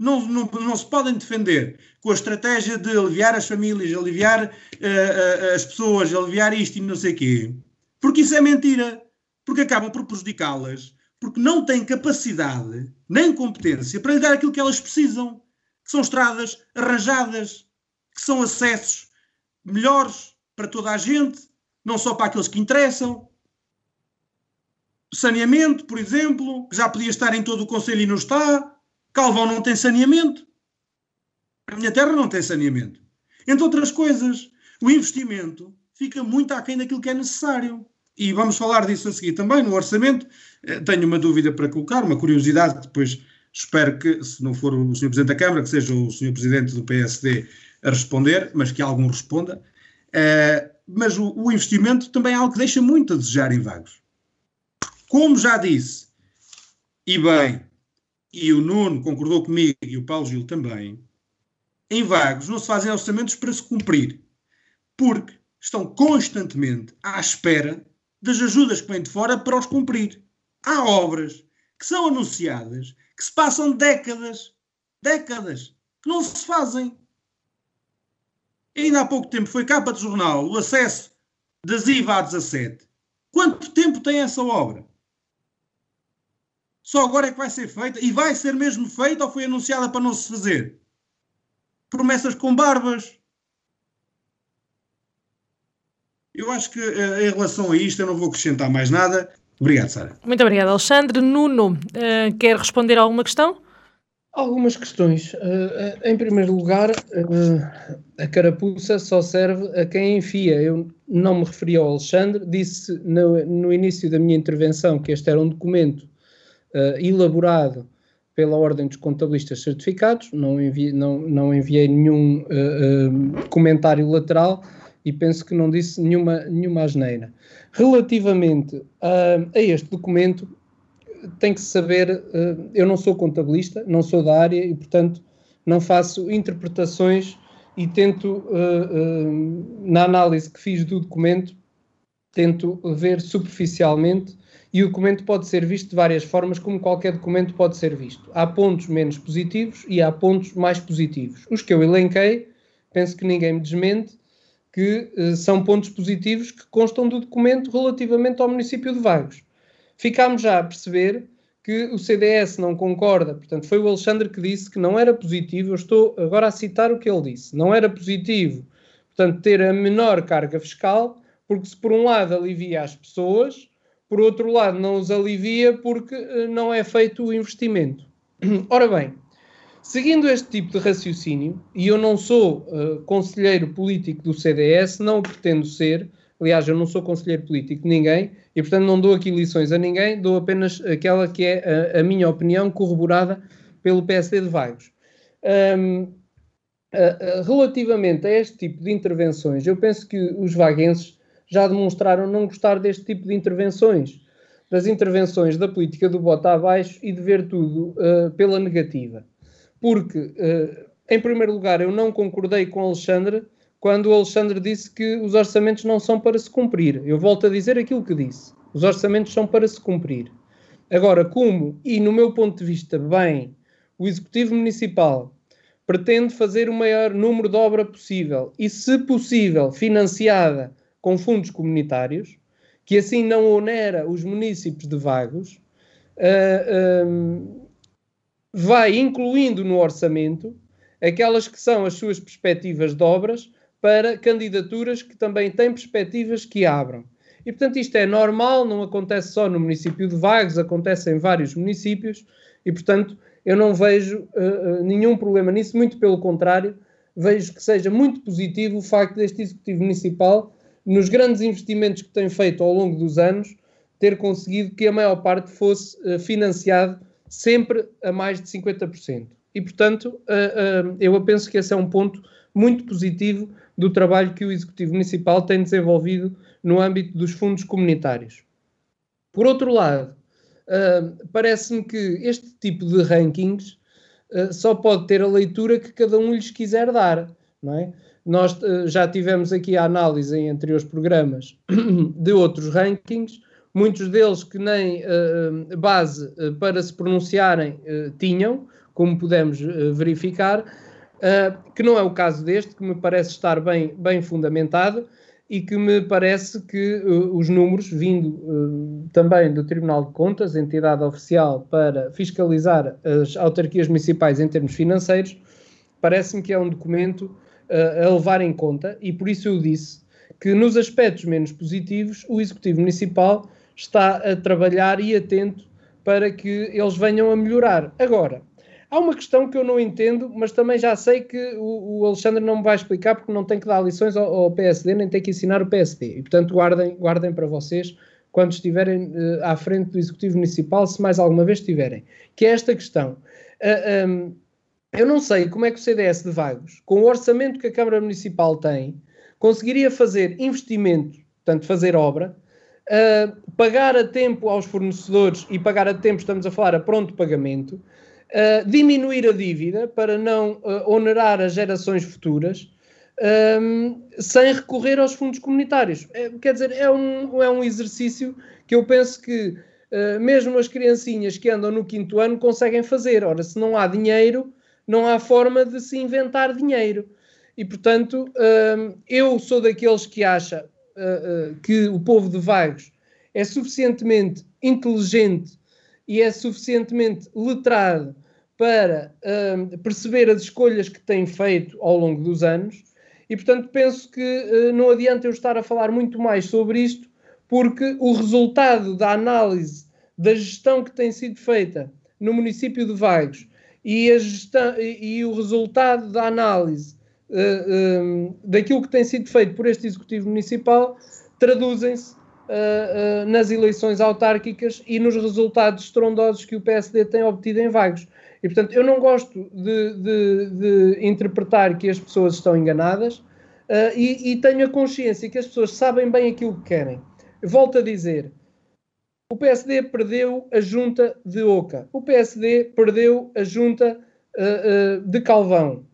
não, não, não se podem defender com a estratégia de aliviar as famílias, aliviar uh, as pessoas, aliviar isto e não sei o quê, porque isso é mentira, porque acabam por prejudicá-las, porque não têm capacidade nem competência para lhe dar aquilo que elas precisam, que são estradas arranjadas, que são acessos melhores para toda a gente, não só para aqueles que interessam. Saneamento, por exemplo, que já podia estar em todo o Conselho e não está Calvão não tem saneamento. A minha terra não tem saneamento. Entre outras coisas, o investimento fica muito aquém daquilo que é necessário. E vamos falar disso a seguir também no orçamento. Eh, tenho uma dúvida para colocar, uma curiosidade, depois espero que, se não for o Sr. Presidente da Câmara, que seja o Sr. Presidente do PSD a responder, mas que algum responda. Uh, mas o, o, investimento também é algo que deixa muito a desejar em vagos. Como já disse, e bem, e o Nuno concordou comigo e o Paulo Gil também, em vagos não se fazem orçamentos para se cumprir, porque estão constantemente à espera das ajudas que vêm de fora para os cumprir. Há obras que são anunciadas que se passam décadas, décadas, que não se fazem. Ainda há pouco tempo foi capa de jornal o acesso das IVA a 17. Quanto tempo tem essa obra? Só agora é que vai ser feita? E vai ser mesmo feita ou foi anunciada para não se fazer? Promessas com barbas. Eu acho que eh, em relação a isto eu não vou acrescentar mais nada. Obrigado, Sara. Muito obrigado, Alexandre. Nuno, uh, quer responder a alguma questão? Algumas questões. Uh, em primeiro lugar, uh, a carapuça só serve a quem enfia. Eu não me referi ao Alexandre, disse no, no início da minha intervenção que este era um documento elaborado pela Ordem dos Contabilistas Certificados, não, não, não enviei nenhum uh, uh, comentário lateral e penso que não disse nenhuma, nenhuma asneira. Relativamente a, a este documento, tem que saber, eu não sou contabilista, não sou da área e, portanto, não faço interpretações e tento, na análise que fiz do documento, tento ver superficialmente e o documento pode ser visto de várias formas, como qualquer documento pode ser visto. Há pontos menos positivos e há pontos mais positivos. Os que eu elenquei, penso que ninguém me desmente, que uh, são pontos positivos que constam do documento relativamente ao município de Vagos. Ficámos já a perceber que o CDS não concorda, portanto, foi o Alexandre que disse que não era positivo, eu estou agora a citar o que ele disse, não era positivo, portanto, ter a menor carga fiscal, porque se por um lado alivia as pessoas, por outro lado não os alivia porque uh, não é feito o investimento. Ora bem, Seguindo este tipo de raciocínio, e eu não sou uh, conselheiro político do CDS, não o pretendo ser, aliás, eu não sou conselheiro político de ninguém, e portanto não dou aqui lições a ninguém, dou apenas aquela que é a, a minha opinião corroborada pelo PSD de Vagos. Um, relativamente a este tipo de intervenções, eu penso que os vaguenses já demonstraram não gostar deste tipo de intervenções, das intervenções da política do bota abaixo e de ver tudo uh, pela negativa porque, uh, em primeiro lugar, eu não concordei com Alexandre quando o Alexandre disse que os orçamentos não são para se cumprir. Eu volto a dizer aquilo que disse. Os orçamentos são para se cumprir. Agora, como, e no meu ponto de vista, bem, o Executivo Municipal pretende fazer o maior número de obra possível e, se possível, financiada com fundos comunitários, que assim não onera os municípios de Vagos, uh, uh, vai incluindo no orçamento aquelas que são as suas perspectivas de obras para candidaturas que também têm perspectivas que abram. E, portanto, isto é normal, não acontece só no município de Vagos, acontece em vários municípios e, portanto, eu não vejo uh, nenhum problema nisso, muito pelo contrário, vejo que seja muito positivo o facto deste Executivo Municipal, nos grandes investimentos que tem feito ao longo dos anos, ter conseguido que a maior parte fosse uh, financiado sempre a mais de 50%. E, portanto, uh, uh, eu penso que esse é um ponto muito positivo do trabalho que o Executivo Municipal tem desenvolvido no âmbito dos fundos comunitários. Por outro lado, parece-me que este tipo de rankings só pode ter a leitura que cada um lhes quiser dar, não é? Nós já tivemos aqui a análise em anteriores programas de outros rankings. Muitos deles que nem uh, base uh, para se pronunciarem uh, tinham, como pudemos verificar, que não é o caso deste, que me parece estar bem, bem fundamentado e que me parece que os números, vindo também do Tribunal de Contas, entidade oficial para fiscalizar as autarquias municipais em termos financeiros, parece-me que é um documento a levar em conta e por isso eu disse que nos aspectos menos positivos o Executivo Municipal está a trabalhar e atento para que eles venham a melhorar. Agora, há uma questão que eu não entendo, mas também já sei que o, o Alexandre não me vai explicar porque não tem que dar lições ao, ao, PSD, nem tem que ensinar o PSD. E, portanto, guardem, guardem para vocês quando estiverem uh, à frente do Executivo Municipal, se mais alguma vez estiverem. Que é esta questão. Uh, eh, um, ehm, eu não sei como é que o CDS de Vagos, com o orçamento que a Câmara Municipal tem, conseguiria fazer investimento, portanto, fazer obra, uh, pagar a tempo aos fornecedores e pagar a tempo, estamos a falar a pronto pagamento, uh, diminuir a dívida para não uh, onerar as gerações futuras, um, sem recorrer aos fundos comunitários. É, quer dizer, é um, é um exercício que eu penso que mesmo as criancinhas que andam no quinto ano conseguem fazer. Ora, se não há dinheiro, não há forma de se inventar dinheiro. E, portanto, eu sou daqueles que acha uh, que o povo de Vagos é suficientemente inteligente e é suficientemente letrado para uh, perceber as escolhas que tem feito ao longo dos anos e, portanto, penso que uh, não adianta eu estar a falar muito mais sobre isto, porque o resultado da análise da gestão que tem sido feita no município de Vagos e, gestão, e o resultado da análise uh, eh, um, eh, daquilo que tem sido feito por este Executivo Municipal traduzem-se uh, uh, nas eleições autárquicas e nos resultados estrondosos que o PSD tem obtido em Vagos. E, portanto, eu não gosto de, de, de interpretar que as pessoas estão enganadas e, e tenho a consciência que as pessoas sabem bem aquilo que querem. Volto a dizer, o PSD perdeu a junta de Oca. O PSD perdeu a junta uh, uh, de Calvão.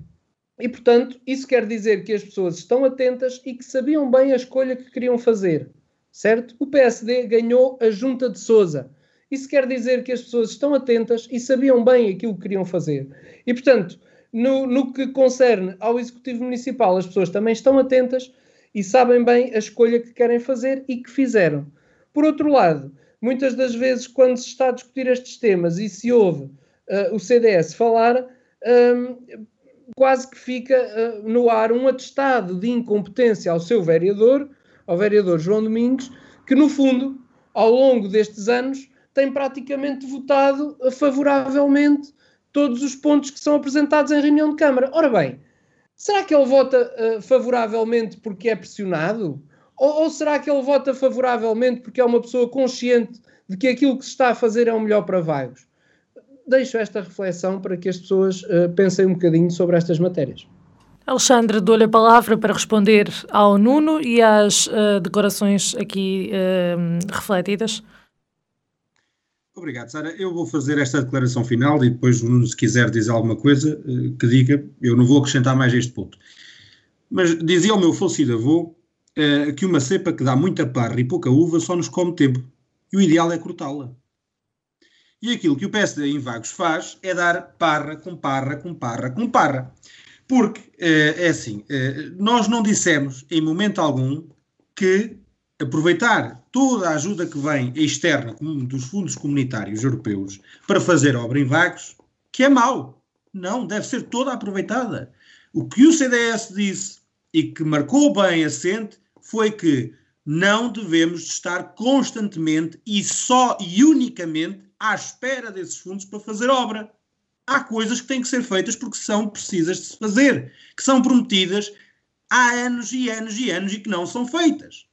E, portanto, isso quer dizer que as pessoas estão atentas e que sabiam bem a escolha que queriam fazer, certo? O PSD ganhou a junta de Sousa. Isso quer dizer que as pessoas estão atentas e sabiam bem aquilo que queriam fazer. E, portanto, no, no que concerne ao Executivo Municipal, as pessoas também estão atentas e sabem bem a escolha que querem fazer e que fizeram. Por outro lado, muitas das vezes, quando se está a discutir estes temas e se ouve uh, o CDS falar, um, quase que fica uh, no ar um atestado de incompetência ao seu vereador, ao vereador João Domingos, que no fundo, ao longo destes anos, tem praticamente votado favoravelmente todos os pontos que são apresentados em reunião de Câmara. Ora bem, será que ele vota uh, favoravelmente porque é pressionado? Ou, ou, será que ele vota favoravelmente porque é uma pessoa consciente de que aquilo que se está a fazer é o melhor para Vagos? Deixo esta reflexão para que as pessoas uh, pensem um bocadinho sobre estas matérias. Alexandre, dou-lhe a palavra para responder ao Nuno e às uh, declarações aqui refletidas. Obrigado, Sara. Eu vou fazer esta declaração final e depois, se quiser dizer alguma coisa, eh, que diga. Eu não vou acrescentar mais este ponto. Mas dizia o meu falecido avô uh, que uma cepa que dá muita parra e pouca uva só nos come tempo. E o ideal é cortá-la. E aquilo que o PSD em Vagos faz é dar parra com parra com parra com parra. Porque, uh, é assim, uh, nós não dissemos em momento algum que aproveitar toda a ajuda que vem externa dos fundos comunitários europeus para fazer obra em vagos, que é mau. Não, deve ser toda aproveitada. O que o CDS disse e que marcou bem assente foi que não devemos estar constantemente e só e unicamente à espera desses fundos para fazer obra. Há coisas que têm que ser feitas porque são precisas de se fazer, que são prometidas há anos e anos e anos e que não são feitas.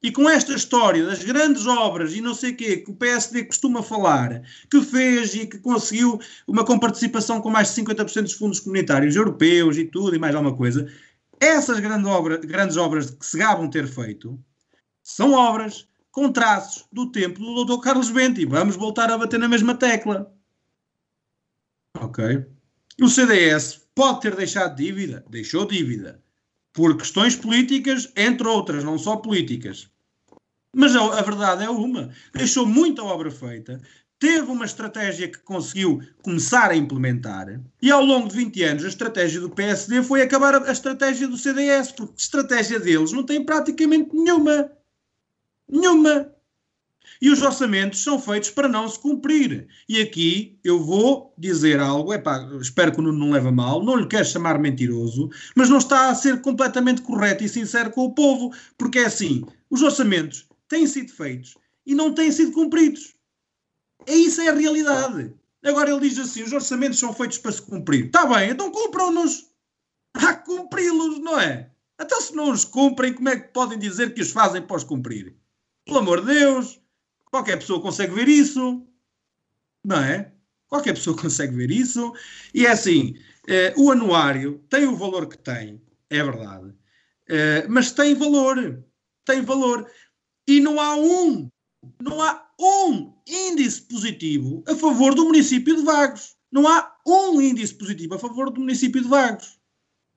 E com esta história das grandes obras e não sei o quê, que o PSD costuma falar, que fez e que conseguiu uma comparticipação com mais de 50% dos fundos comunitários europeus e tudo e mais alguma coisa, essas grandes, obra, grandes obras que se gabam ter feito são obras com traços do tempo do Dr. Carlos Bento e vamos voltar a bater na mesma tecla. Ok? O CDS pode ter deixado dívida? Deixou dívida por questões políticas, entre outras, não só políticas. Mas a, a, verdade é uma: deixou muita obra feita, teve uma estratégia que conseguiu começar a implementar, e ao longo de 20 anos a estratégia do PSD foi acabar a, estratégia do CDS, porque estratégia deles não tem praticamente nenhuma. Nenhuma. E os orçamentos são feitos para não se cumprir. E aqui eu vou dizer algo, epá, espero que o Nuno não leve a mal, não lhe quero chamar mentiroso, mas não está a ser completamente correto e sincero com o povo, porque é assim, os orçamentos têm sido feitos e não têm sido cumpridos. É isso é a realidade. Agora ele diz assim, os orçamentos são feitos para se cumprir. Está bem, então cumpram-nos. Há que cumpri-los, não é? Até se não os cumprem, como é que podem dizer que os fazem para os cumprir? Pelo amor de Deus, Qualquer pessoa consegue ver isso, não é? Qualquer pessoa consegue ver isso. E é assim: eh, o anuário tem o valor que tem, é verdade, eh, mas tem valor. Tem valor. E não há um, não há um índice positivo a favor do município de Vagos. Não há um índice positivo a favor do município de Vagos.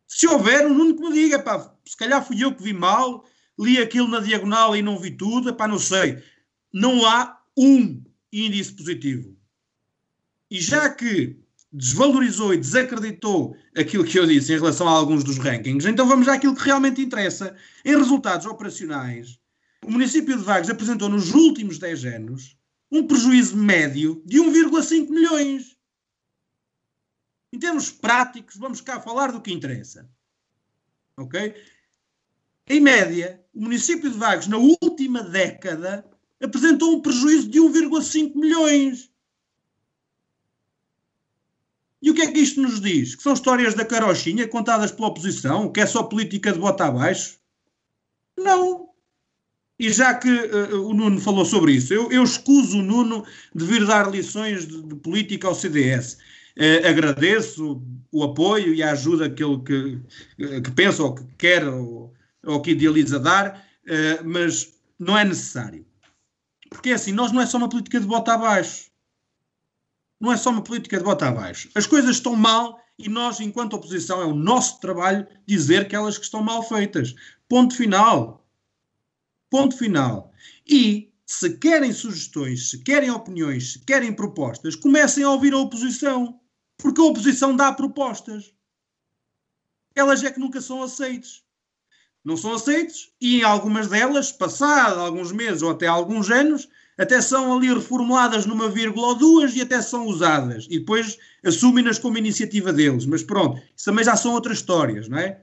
Se houver, um Nuno que me diga, pá, se calhar fui eu que vi mal, li aquilo na diagonal e não vi tudo, pá, não sei não há um índice positivo. E já que desvalorizou e desacreditou aquilo que eu disse em relação a alguns dos rankings, então vamos àquilo que realmente interessa. Em resultados operacionais, o município de Vagos apresentou nos últimos 10 anos um prejuízo médio de 1,5 milhões. Em termos práticos, vamos cá falar do que interessa. Ok? Em média, o município de Vagos, na última década, apresentou um prejuízo de 1,5 milhões. E o que é que isto nos diz? Que são histórias da carochinha contadas pela oposição? Que é só política de bota abaixo? Não. E já que uh, o Nuno falou sobre isso, eu, eu escuso o Nuno de vir dar lições de, de política ao CDS. Uh, eh, agradeço o apoio e a ajuda que ele que, que pensa ou que quer ou, ou que idealiza dar, uh, mas não é necessário. Porque é assim, nós não é só uma política de bota abaixo. Não é só uma política de bota abaixo. As coisas estão mal e nós, enquanto oposição, é o nosso trabalho dizer que elas que estão mal feitas. Ponto final. Ponto final. E se querem sugestões, se querem opiniões, se querem propostas, comecem a ouvir a oposição. Porque a oposição dá propostas. Elas é que nunca são aceites. Não são aceites e em algumas delas, passado alguns meses ou até alguns anos, até são ali reformuladas numa vírgula ou duas e até são usadas. E depois assumem-nas como iniciativa deles. Mas pronto, isso também já são outras histórias, não é?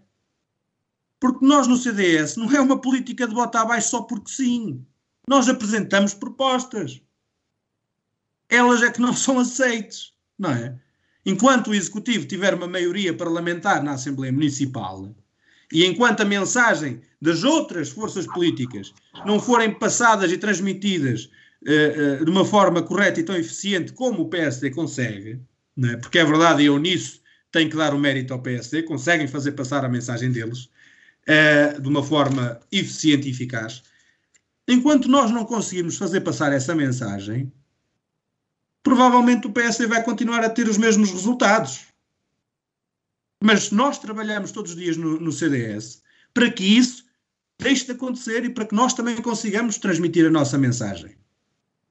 Porque nós no CDS não é uma política de botar abaixo só porque sim. Nós apresentamos propostas. Elas é que não são aceites, não é? Enquanto o Executivo tiver uma maioria parlamentar na Assembleia Municipal e enquanto a mensagem das outras forças políticas não forem passadas e transmitidas uh, uh, de uma forma correta e tão eficiente como o PSD consegue, é? porque é verdade, eu nisso tenho que dar o mérito ao PSD, conseguem fazer passar a mensagem deles uh, de uma forma eficiente e eficaz. Enquanto nós não conseguirmos fazer passar essa mensagem, provavelmente o PSD vai continuar a ter os mesmos resultados. Mas nós trabalhamos todos os dias no, no CDS para que isso deixe de acontecer e para que nós também consigamos transmitir a nossa mensagem.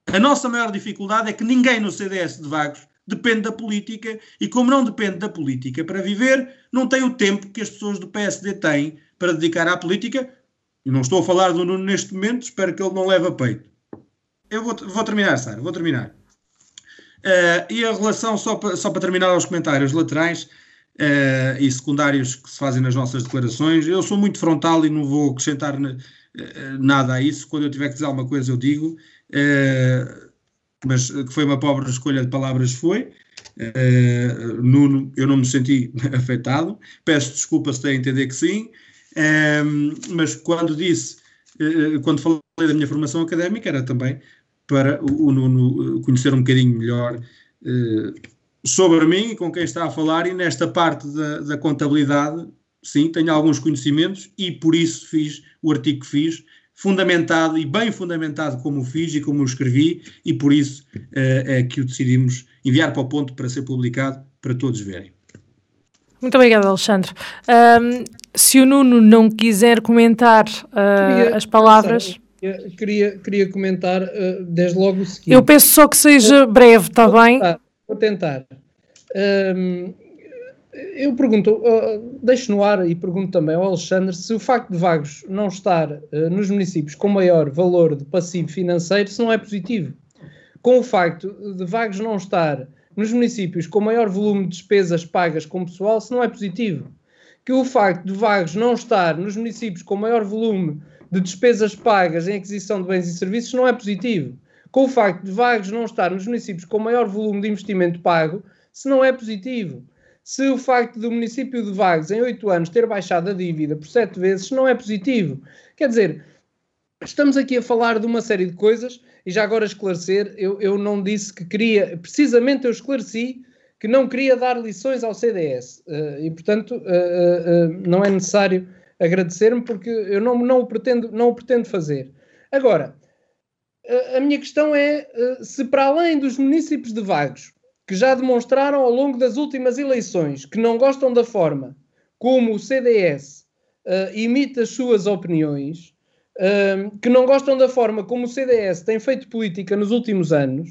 A nossa maior dificuldade é que ninguém no CDS de Vagos depende da política e, como não depende da política para viver, não tem o tempo que as pessoas do PSD têm para dedicar à política. E não estou a falar do Nuno neste momento, espero que ele não leve a peito. Eu vou, vou terminar, Sara, vou terminar. Uh, e a relação, só para, só para terminar aos comentários laterais uh, e secundários que se fazem nas nossas declarações, eu sou muito frontal e não vou acrescentar uh, nada a isso. Quando eu tiver que dizer alguma coisa, eu digo. Mas que foi uma pobre escolha de palavras, foi. Nuno, eu não me senti afetado. Peço desculpa se tem a entender que sim. Uh, mas quando disse, uh, quando falei da minha formação académica, era também para o, Nuno conhecer um bocadinho melhor sobre mim e com quem está a falar. E nesta parte da, da contabilidade, sim, tenho alguns conhecimentos e por isso fiz o artigo que fiz fundamentado e bem fundamentado como o fiz e como o escrevi, e por isso uh, é que o decidimos enviar para o ponto para ser publicado para todos verem. Muito obrigada, Alexandre. Um, se o Nuno não quiser comentar uh, queria, as palavras. Queria, queria comentar uh, desde logo o seguinte. Eu peço só que seja breve, está bem? Vou tentar. Um, eu pergunto, uh, deixo no ar e pergunto também ao Alexandre se o facto de Vagos não estar uh, nos municípios com maior valor de passivo financeiro, se não é positivo. Com o facto de Vagos não estar nos municípios com maior volume de despesas pagas com pessoal, se não é positivo. Que o facto de Vagos não estar nos municípios com maior volume de despesas pagas em aquisição de bens e serviços, não é positivo. Com o facto de Vagos não estar nos municípios com maior volume de investimento pago, se não é positivo se o facto do município de Vagos, em oito anos, ter baixado a dívida por sete vezes não é positivo. Quer dizer, estamos aqui a falar de uma série de coisas e já agora esclarecer, eu, eu não disse que queria, precisamente eu esclareci que não queria dar lições ao CDS uh, e, portanto, uh, uh, não é necessário agradecer-me porque eu não, não, o pretendo, não o pretendo fazer. Agora, a minha questão é se para além dos municípios de Vagos que já demonstraram ao longo das últimas eleições que não gostam da forma como o CDS uh, eh, imita as suas opiniões, uh, que não gostam da forma como o CDS tem feito política nos últimos anos,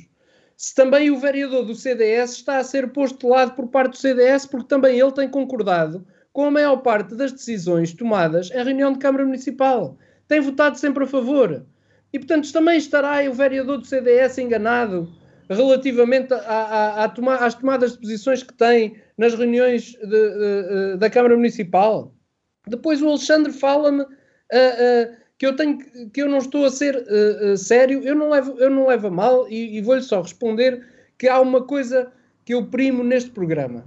se também o vereador do CDS está a ser posto de lado por parte do CDS, porque também ele tem concordado com a maior parte das decisões tomadas em reunião de Câmara Municipal. Tem votado sempre a favor. E, portanto, também estará o vereador do CDS enganado relativamente a, a, a toma, às tomadas de posições que tem nas reuniões de, de, de, da Câmara Municipal. Depois o Alexandre fala-me uh, uh, que eu tenho que eu não estou a ser uh, sério, eu não levo, eu não levo a mal e, e vou-lhe só responder que há uma coisa que eu primo neste programa.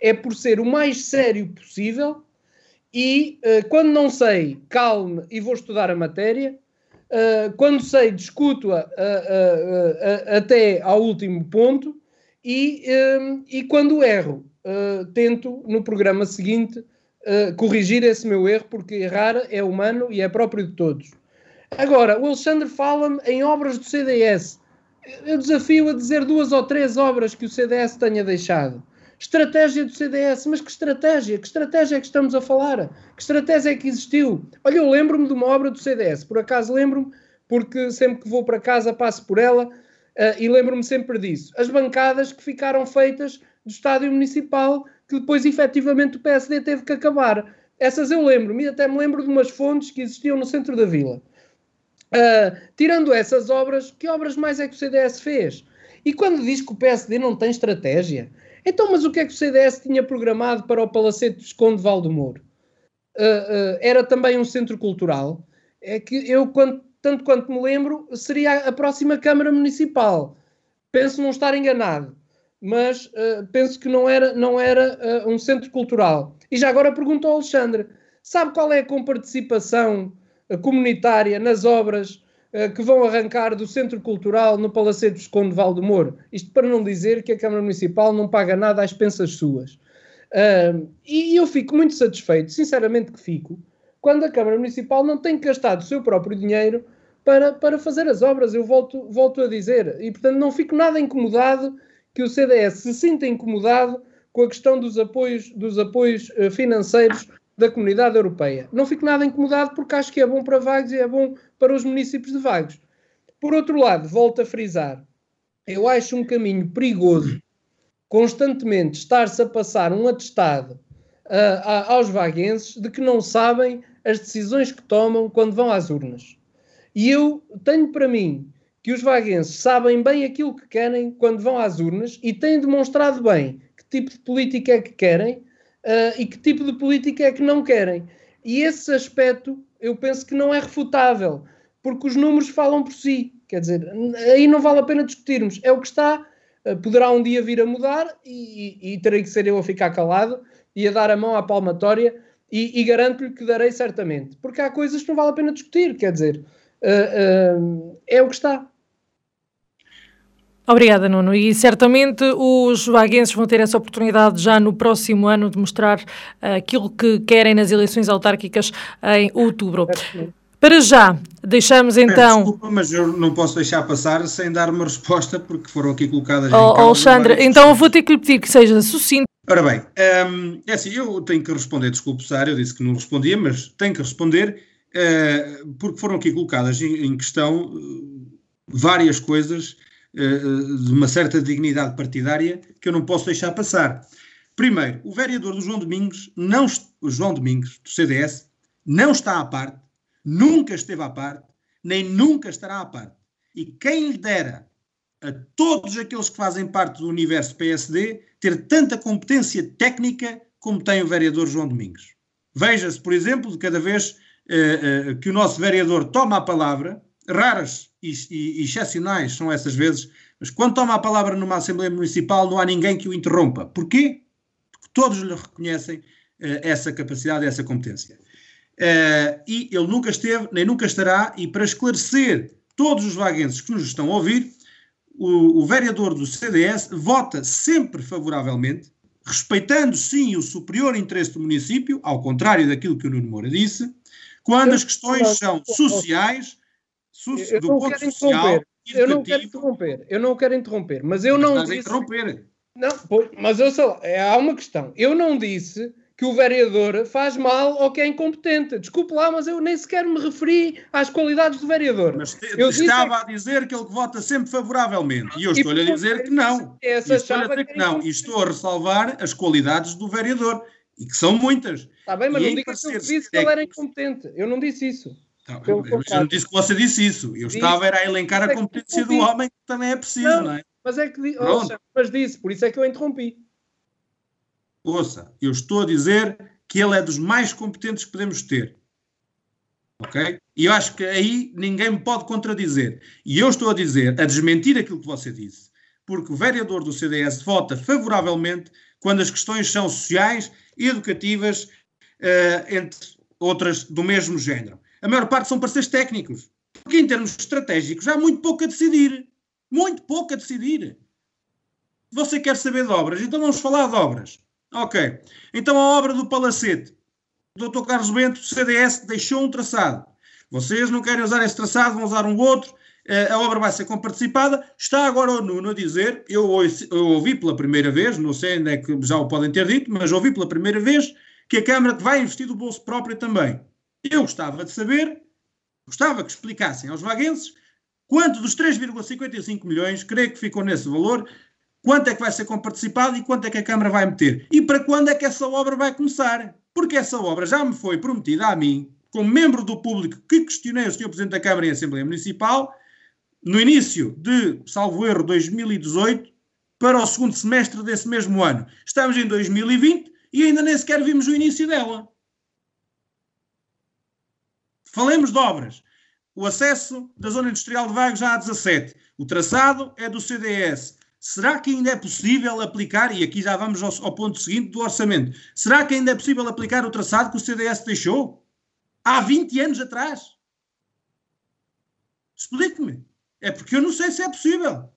É por ser o mais sério possível e quando não sei, calme e vou estudar a matéria uh, quando sei, discuto-a uh, até ao último ponto e, e quando erro, tento no programa seguinte corrigir esse meu erro, porque errar é humano e é próprio de todos. Agora, o Alexandre fala-me em obras do CDS. Eu desafio a dizer duas ou três obras que o CDS tenha deixado. Estratégia do CDS, mas que estratégia? Que estratégia é que estamos a falar? Que estratégia é que existiu? Olha, eu lembro-me de uma obra do CDS, por acaso lembro-me, porque sempre que vou para casa passo por ela uh, e lembro-me sempre disso. As bancadas que ficaram feitas do estádio municipal, que depois efetivamente o PSD teve que acabar. Essas eu lembro-me, até me lembro de umas fontes que existiam no centro da vila. Uh, tirando essas obras, que obras mais é que o CDS fez? E quando diz que o PSD não tem estratégia, então, mas o que é que o CDS tinha programado para o Palacete de Esconde Valdemoro? Uh, uh, era também um centro cultural. É que eu, tanto quanto me lembro, seria a próxima Câmara Municipal. Penso não estar enganado, mas uh, penso que não era, não era um centro cultural. E já agora pergunto ao Alexandre: sabe qual é a comparticipação comunitária nas obras eh, que vão arrancar do Centro Cultural no Palacete dos Conde Valdemoro. Isto para não dizer que a Câmara Municipal não paga nada às pensas suas. Uh, e eu fico muito satisfeito, sinceramente que fico, quando a Câmara Municipal não tem gastado o seu próprio dinheiro para, para fazer as obras. Eu volto, volto a dizer. E, portanto, não fico nada incomodado que o CDS se sinta incomodado com a questão dos apoios, dos apoios uh, financeiros da comunidade europeia. Não fico nada incomodado porque acho que é bom para Vagos e é bom para os municípios de Vagos. Por outro lado, volto a frisar, eu acho um caminho perigoso constantemente estar-se a passar um atestado uh, aos vaguenses de que não sabem as decisões que tomam quando vão às urnas. E eu tenho para mim que os vaguenses sabem bem aquilo que querem quando vão às urnas e têm demonstrado bem que tipo de política é que querem uh, e que tipo de política é que não querem. E esse aspecto eu penso que não é refutável, porque os números falam por si. Quer dizer, aí não vale a pena discutirmos. É o que está, uh, poderá um dia vir a mudar e, e, e, terei que ser eu a ficar calado e a dar a mão à palmatória e, e garanto-lhe que darei certamente. Porque há coisas que não vale a pena discutir, quer dizer, uh, é o que está. Obrigada, Nuno. E certamente os vaguenses vão ter essa oportunidade já no próximo ano de mostrar uh, aquilo que querem nas eleições autárquicas em outubro. Para já, deixamos então. Desculpa, mas eu não posso deixar passar sem dar uma resposta, porque foram aqui colocadas. Oh, Alexandre, então eu vou ter que lhe pedir que seja sucinto. Ora bem, um, ehm, é assim, eu tenho que responder, desculpe, Sara, eu disse que não respondia, mas tenho que responder, uh, porque foram aqui colocadas em, em questão uh, várias coisas eh, de uma certa dignidade partidária que eu não posso deixar passar. Primeiro, o vereador do João Domingos, não, João Domingos, do CDS, não está à parte, nunca esteve à parte, nem nunca estará à parte. E quem lhe dera a todos aqueles que fazem parte do universo PSD ter tanta competência técnica como tem o vereador João Domingos. Veja-se, por exemplo, de cada vez uh, uh, que o nosso vereador toma a palavra, raras e, e, excepcionais são essas vezes, mas quando toma a palavra numa Assembleia Municipal não há ninguém que o interrompa. Porquê? Porque todos lhe reconhecem uh, essa capacidade, essa competência. Uh, e ele nunca esteve, nem nunca estará, e para esclarecer todos os vaguenses que nos estão a ouvir, o, o vereador do CDS vota sempre favoravelmente, respeitando sim o superior interesse do município, ao contrário daquilo que o Nuno Moura disse, quando as questões são sociais eu do ponto social, eu não quero interromper, eu não quero interromper, mas eu não disse... interromper. Não, mas eu lá, é, há uma questão. Eu não disse que o vereador faz mal ou que é incompetente. Desculpe lá, mas eu nem sequer me referi às qualidades do vereador. Mas te, eu estava é a dizer que ele vota sempre favoravelmente. E eu estou-lhe a dizer que não. Estou a dizer que não. E estou a ressalvar as qualidades do vereador. E que são muitas. Está bem, mas e não diga que eu disse que ele era incompetente. Eu não disse isso. Não, eu, eu, não disse que você disse isso. Eu disse, estava era a elencar a é competência do homem que também é preciso, não, não é? Mas é que oh, mas disse, por isso é que eu interrompi. Ouça, eu estou a dizer que ele é dos mais competentes que podemos ter. Ok? E eu acho que aí ninguém me pode contradizer. E eu estou a dizer, a desmentir aquilo que você disse, porque o vereador do CDS vota favoravelmente quando as questões são sociais, educativas, uh, entre outras do mesmo género a maior parte são parceiros técnicos. Porque em termos estratégicos há muito pouco a decidir. Muito pouco a decidir. Você quer saber de obras? Então vamos falar de obras. Ok. Então a obra do Palacete. Dr. Carlos Bento, CDS, deixou um traçado. Vocês não querem usar esse traçado, vão usar um outro. a obra vai ser comparticipada. Está agora o Nuno a dizer, eu, eu ouvi pela primeira vez, não sei onde é que já o podem ter dito, mas ouvi pela primeira vez que a Câmara vai investir do bolso próprio também. Eu gostava de saber, gostava que explicassem aos vaguenses quanto dos 3,55 milhões, creio que ficou nesse valor, quanto é que vai ser comparticipado e quanto é que a Câmara vai meter. E para quando é que essa obra vai começar? Porque essa obra já me foi prometida a mim, como membro do público que questionei o Sr. Presidente da Câmara em Assembleia Municipal, no início de, salvo erro, 2018, para o segundo semestre desse mesmo ano. Estamos em 2020 e ainda nem sequer vimos o início dela. Falemos de obras. O acesso da zona industrial de Vagos já há 17. O traçado é do CDS. Será que ainda é possível aplicar, e aqui já vamos ao, ao, ponto seguinte do orçamento, será que ainda é possível aplicar o traçado que o CDS deixou? Há 20 anos atrás? Explique-me. É porque eu não sei se é possível.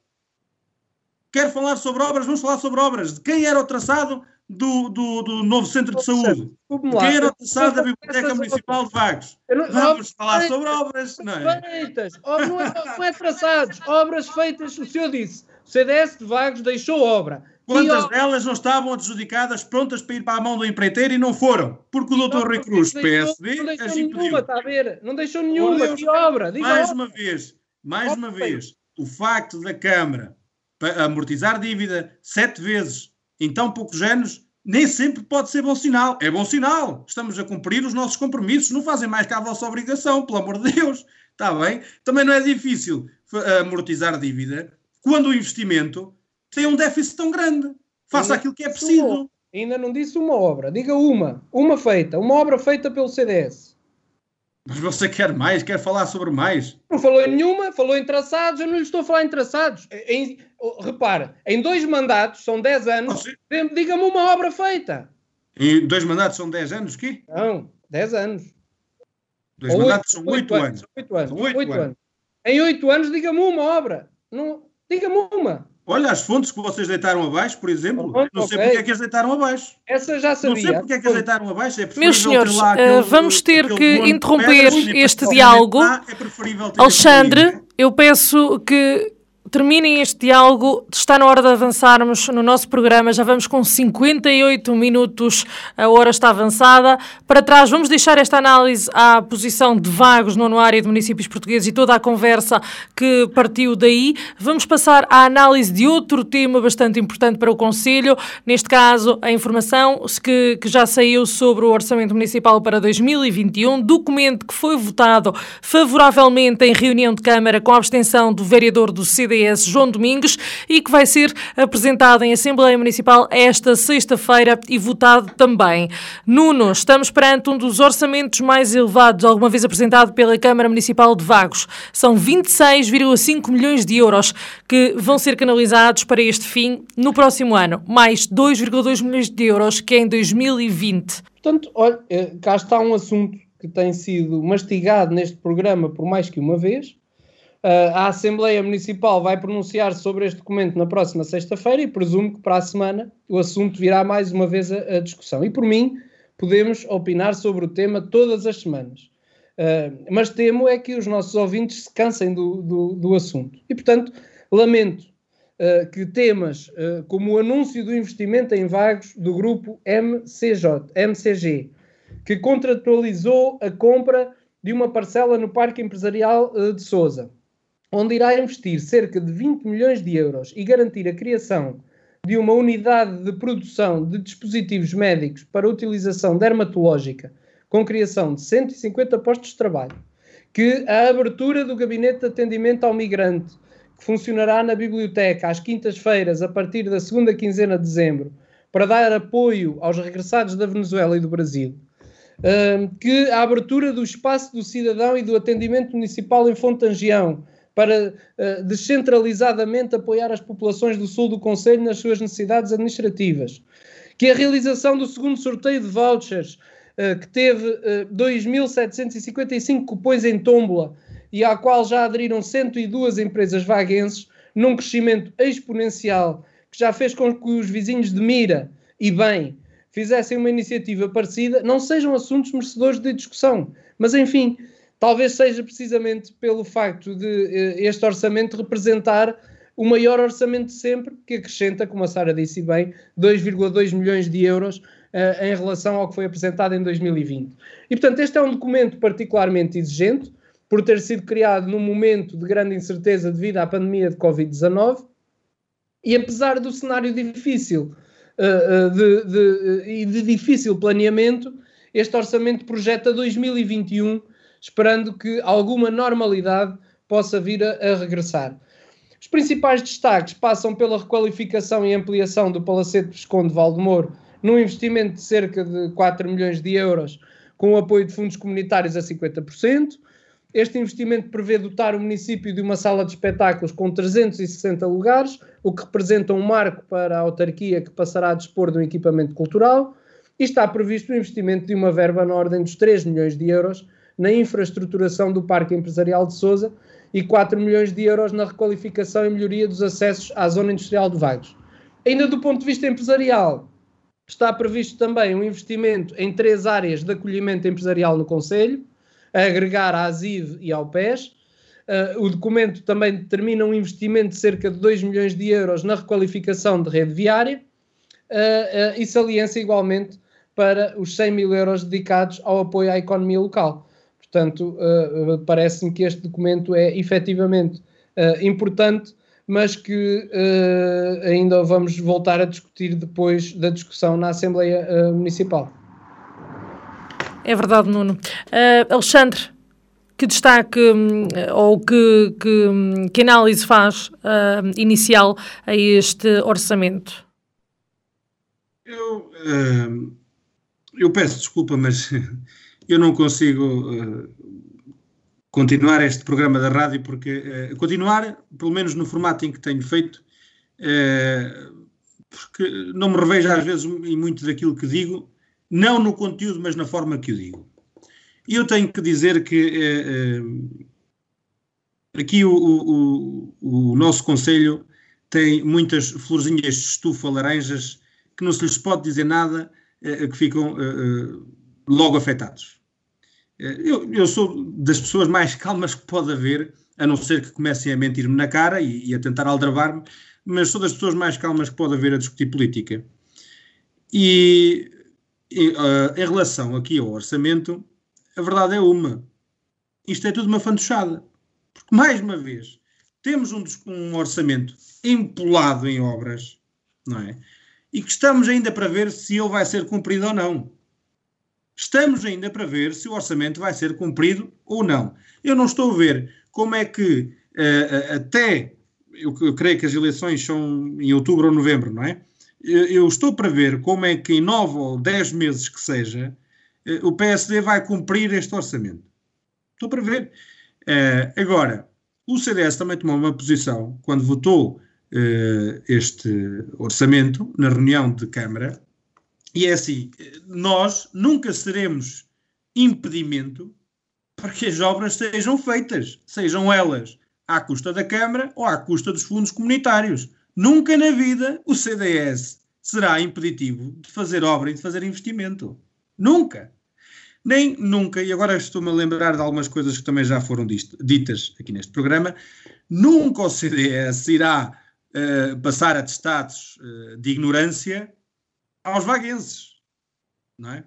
Quero falar sobre obras, vamos falar sobre obras. De quem era o traçado do, do, do novo centro de saúde? De quem era o traçado da Biblioteca Municipal de Vagos? Vamos falar sobre obras, não é? Feitas. Não é, não é traçados, obras feitas, o senhor disse. O CDS de Vagos deixou obra. Quantas delas não estavam adjudicadas, prontas para ir para a mão do empreiteiro e não foram? Porque o doutor Rui Cruz, PSD, não deixou nenhuma, está a ver? Não deixou nenhuma, que obra? Diga mais uma vez, mais uma vez, o facto da Câmara amortizar dívida sete vezes em tão poucos anos nem sempre pode ser bom sinal. É bom sinal. Estamos a cumprir os nossos compromissos. Não fazem mais que a vossa obrigação, pelo amor de Deus. Está bem? Também não é difícil amortizar dívida quando o investimento tem um déficit tão grande. Faça ainda aquilo que é preciso. Ainda não disse uma obra. Diga uma. Uma feita. Uma obra feita pelo CDS. Mas você quer mais? Quer falar sobre mais? Não falou em nenhuma, falou em traçados, eu não lhe estou a falar em traçados. Em, oh, repara, em dois mandatos, são 10 anos, diga-me uma obra feita. Em dois mandatos são 10 anos, quê? Não, 10 anos. Dois Ou mandatos 8, são 8 anos. 8 anos. 8 anos. anos. Em 8 anos, diga-me uma obra. Diga-me uma. Olha, as fontes que vocês deitaram abaixo, por exemplo, oh, não sei okay. porque é que as deitaram abaixo. Essa já sabia. Não sei porque é que as deitaram abaixo. É Meus senhores, aquele, uh, vamos ter que interromper este diálogo. É Alexandre, eu peço que terminem este diálogo. Está na hora de avançarmos no nosso programa. Já vamos com 58 minutos, a hora está avançada. Para trás, vamos deixar esta análise à posição de vagos no área de municípios portugueses e toda a conversa que partiu daí. Vamos passar à análise de outro tema bastante importante para o Conselho, neste caso, a informação que, que já saiu sobre o Orçamento Municipal para 2021, documento que foi votado favoravelmente em reunião de Câmara com a abstenção do vereador do CD CDS João Domingos e que vai ser apresentado em Assembleia Municipal esta sexta-feira e votado também. Nuno, estamos perante um dos orçamentos mais elevados alguma vez apresentado pela Câmara Municipal de Vagos. São 26,5 milhões de euros que vão ser canalizados para este fim no próximo ano, mais 2,2 milhões de euros que é em 2020. Portanto, olha, eh, cá está um assunto que tem sido mastigado neste programa por mais que uma vez, a Assembleia Municipal vai pronunciar sobre este documento na próxima sexta-feira e presumo que para a semana o assunto virá mais uma vez a discussão. E por mim, podemos opinar sobre o tema todas as semanas. Uh, mas temo é que os nossos ouvintes se cansem do, do, do assunto. E, portanto, lamento uh, que temas uh, como o anúncio do investimento em vagos do grupo MCJ, MCG, que contratualizou a compra de uma parcela no Parque Empresarial de Sousa, onde irá investir cerca de 20 milhões de euros e garantir a criação de uma unidade de produção de dispositivos médicos para utilização dermatológica, com criação de 150 postos de trabalho, que a abertura do gabinete de atendimento ao migrante, que funcionará na biblioteca às quintas-feiras a partir da segunda quinzena de dezembro, para dar apoio aos regressados da Venezuela e do Brasil, que a abertura do espaço do cidadão e do atendimento municipal em Fontangião, para uh, descentralizadamente apoiar as populações do sul do Conselho nas suas necessidades administrativas. Que a realização do segundo sorteio de vouchers, uh, que teve uh, eh, 2.755 cupões em tómbola e à qual já aderiram 102 empresas vaguenses, num crescimento exponencial que já fez com que os vizinhos de Mira e bem fizessem uma iniciativa parecida, não sejam assuntos merecedores de discussão. Mas, enfim, talvez seja precisamente pelo facto de uh, este orçamento representar o maior orçamento de sempre, que acrescenta, como a Sara disse bem, 2,2 milhões de euros uh, em relação ao que foi apresentado em 2020. E, portanto, este é um documento particularmente exigente, por ter sido criado num momento de grande incerteza devido à pandemia de Covid-19, e apesar do cenário difícil uh, de, de, e de difícil planeamento, este orçamento projeta 2021, esperando que alguma normalidade possa vir a, a regressar. Os principais destaques passam pela requalificação e ampliação do Palacete Visconde Valdemoro, num investimento de cerca de 4 milhões de euros, com o apoio de fundos comunitários a 50%. Este investimento prevê dotar o município de uma sala de espetáculos com 360 lugares, o que representa um marco para a autarquia que passará a dispor de um equipamento cultural. E está previsto o investimento de uma verba na ordem dos 3 milhões de euros na infraestruturação do Parque Empresarial de Sousa e 4 milhões de euros na requalificação e melhoria dos acessos à zona industrial de Vagos. Ainda do ponto de vista empresarial, está previsto também um investimento em três áreas de acolhimento empresarial no Conselho, a agregar à ASIV e ao PES. Uh, o documento também determina um investimento de cerca de 2 milhões de euros na requalificação de rede viária uh, uh, e saliência igualmente para os 100 mil euros dedicados ao apoio à economia local. Portanto, uh, parece-me que este documento é efetivamente uh, importante, mas que uh, ainda vamos voltar a discutir depois da discussão na Assembleia Municipal. É verdade, Nuno. Alexandre, que destaque hum, ou que, que, hum, que análise faz inicial a este orçamento? Eu eu peço desculpa, mas eu não consigo uh, continuar este programa da rádio, porque uh, continuar, pelo menos no formato em que tenho feito, uh, porque não me revejo às vezes em muito daquilo que digo, não no conteúdo, mas na forma que o digo. E eu tenho que dizer que aqui o, o, o, nosso Conselho tem muitas florzinhas de estufa laranjas que não se lhes pode dizer nada que ficam logo afetados. Eu, eu, sou das pessoas mais calmas que pode haver, a não ser que comecem a mentir-me na cara e, e a tentar aldrabar-me, mas sou das pessoas mais calmas que pode haver a discutir política. E, e uh, em relação aqui ao orçamento, a verdade é uma. Isto é tudo uma fantochada. Porque, mais uma vez, temos um, um orçamento empolado em obras, não é? e que estamos ainda para ver se ele vai ser cumprido ou não. Estamos ainda para ver se o orçamento vai ser cumprido ou não. Eu não estou a ver como é que uh, até, eu, creio que as eleições são em outubro ou novembro, não é? Eu, estou para ver como é que em nove ou dez meses que seja, uh, o PSD vai cumprir este orçamento. Estou para ver. Uh, agora, o CDS também tomou uma posição, quando votou este orçamento na reunião de Câmara. E é assim: nós nunca seremos impedimento para que as obras sejam feitas, sejam elas à custa da Câmara ou à custa dos fundos comunitários. Nunca na vida o CDS será impeditivo de fazer obra e de fazer investimento. Nunca. Nem nunca, e agora estou-me a lembrar de algumas coisas que também já foram ditas aqui neste programa, nunca o CDS irá uh, passar atestados uh, de ignorância aos vaguenses, não é?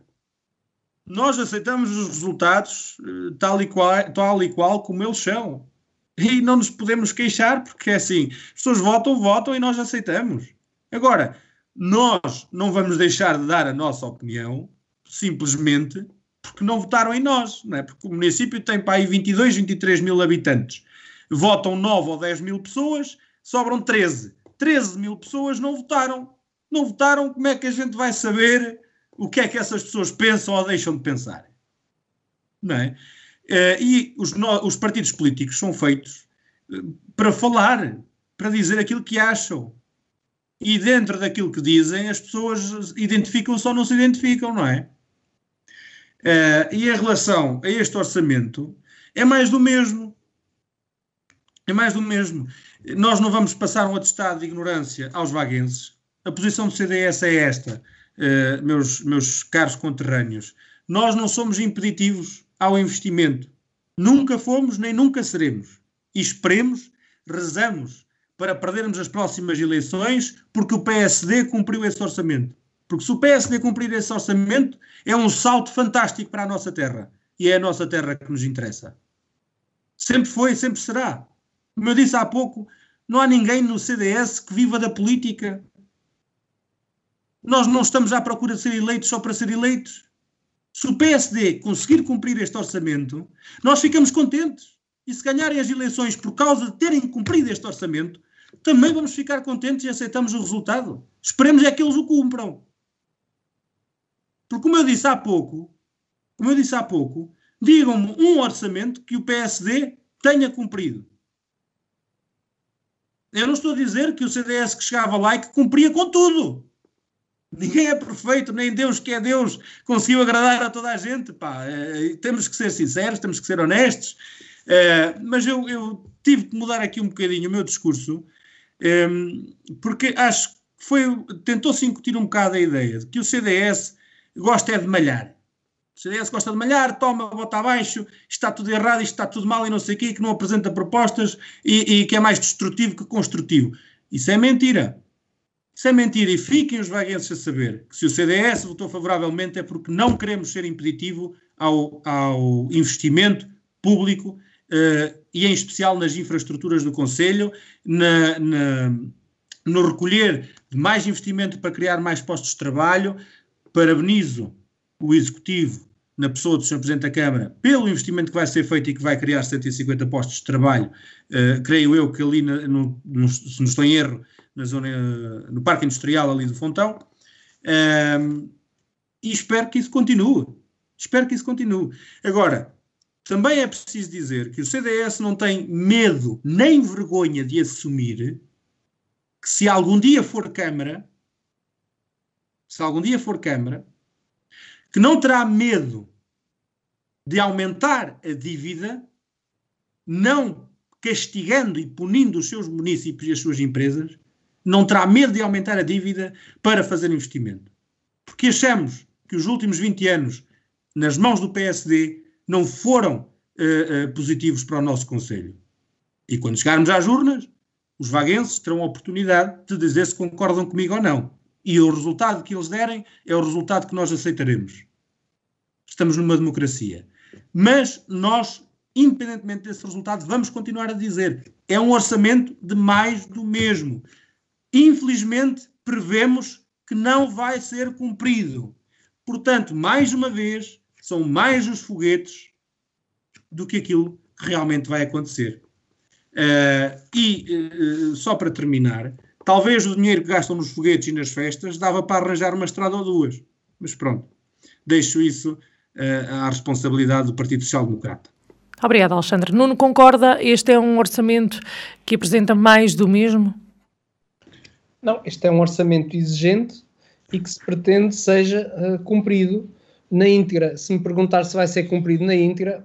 Nós aceitamos os resultados uh, tal, e qual, tal e qual como eles são. E não nos podemos queixar, porque é assim, as pessoas votam, votam e nós aceitamos. Agora, nós não vamos deixar de dar a nossa opinião simplesmente porque não votaram em nós, não é? Porque o município tem para aí 22, 23 mil habitantes. Votam 9 ou 10 mil pessoas, sobram 13. 13 mil pessoas não votaram. Não votaram, como é que a gente vai saber o que é que essas pessoas pensam ou deixam de pensar? Não é? Uh, e os, os partidos políticos são feitos uh, para falar, para dizer aquilo que acham. E dentro daquilo que dizem, as pessoas identificam-se ou não se identificam, não é? Uh, e em relação a este orçamento, é mais do mesmo. É mais do mesmo. Nós não vamos passar um atestado de ignorância aos vaguenses. A posição do CDS é esta, uh, meus, meus caros conterrâneos. Nós não somos impeditivos ao investimento. Nunca fomos nem nunca seremos. E esperemos, rezamos para perdermos as próximas eleições porque o PSD cumpriu esse orçamento. Porque se o PSD cumprir esse orçamento, é um salto fantástico para a nossa terra. E é a nossa terra que nos interessa. Sempre foi sempre será. Como eu disse há pouco, não há ninguém no CDS que viva da política. Nós não estamos à procura de ser eleitos só para ser eleitos. Se o PSD conseguir cumprir este orçamento, nós ficamos contentes. E se ganharem as eleições por causa de terem cumprido este orçamento, também vamos ficar contentes e aceitamos o resultado. Esperemos é que eles o cumpram. Porque, como eu disse há pouco, como eu disse há pouco, digam-me um orçamento que o PSD tenha cumprido. Eu não estou a dizer que o CDS que chegava lá e que cumpria com tudo. Ninguém é perfeito, nem Deus que é Deus conseguiu agradar a toda a gente. Pá. É, temos que ser sinceros, temos que ser honestos. É, mas eu, eu, tive que mudar aqui um bocadinho o meu discurso, é, porque acho que foi, tentou-se incutir um bocado a ideia de que o CDS gosta é de malhar. O CDS gosta de malhar, toma, bota abaixo, está tudo errado, está tudo mal e não sei o quê, que não apresenta propostas e, e que é mais destrutivo que construtivo. Isso é mentira. É mentira e fiquem os vaguenses a saber que se o CDS votou favoravelmente é porque não queremos ser impeditivo ao, ao investimento público uh, e em especial nas infraestruturas do Conselho, na, na, no recolher mais investimento para criar mais postos de trabalho. Parabenizo o Executivo, na pessoa do Sr. Presidente da Câmara, pelo investimento que vai ser feito e que vai criar 150 postos de trabalho. Uh, creio eu que ali, na, no, no, se não estou em erro, na zona, no Parque Industrial ali do Fontão. Um, e espero que isso continue. Espero que isso continue. Agora, também é preciso dizer que o CDS não tem medo nem vergonha de assumir que se algum dia for Câmara, se algum dia for Câmara, que não terá medo de aumentar a dívida, não castigando e punindo os seus municípios e as suas empresas, não terá medo de aumentar a dívida para fazer investimento. Porque achamos que os últimos 20 anos, nas mãos do PSD, não foram uh, uh, positivos para o nosso Conselho. E quando chegarmos às urnas, os vaguenses terão a oportunidade de dizer se concordam comigo ou não. E o resultado que eles derem é o resultado que nós aceitaremos. Estamos numa democracia. Mas nós, independentemente desse resultado, vamos continuar a dizer: é um orçamento de mais do mesmo infelizmente, prevemos que não vai ser cumprido. Portanto, mais uma vez, são mais os foguetes do que aquilo que realmente vai acontecer. Uh, e, uh, só para terminar, talvez o dinheiro que gastam nos foguetes e nas festas dava para arranjar uma estrada ou duas. Mas pronto, deixo isso uh, à responsabilidade do Partido Social Democrata. Obrigada, Alexandre. Nuno concorda? Este é um orçamento que apresenta mais do mesmo? Não, este é um orçamento exigente e que se pretende seja uh, cumprido na íntegra. Se me perguntar se vai ser cumprido na íntegra,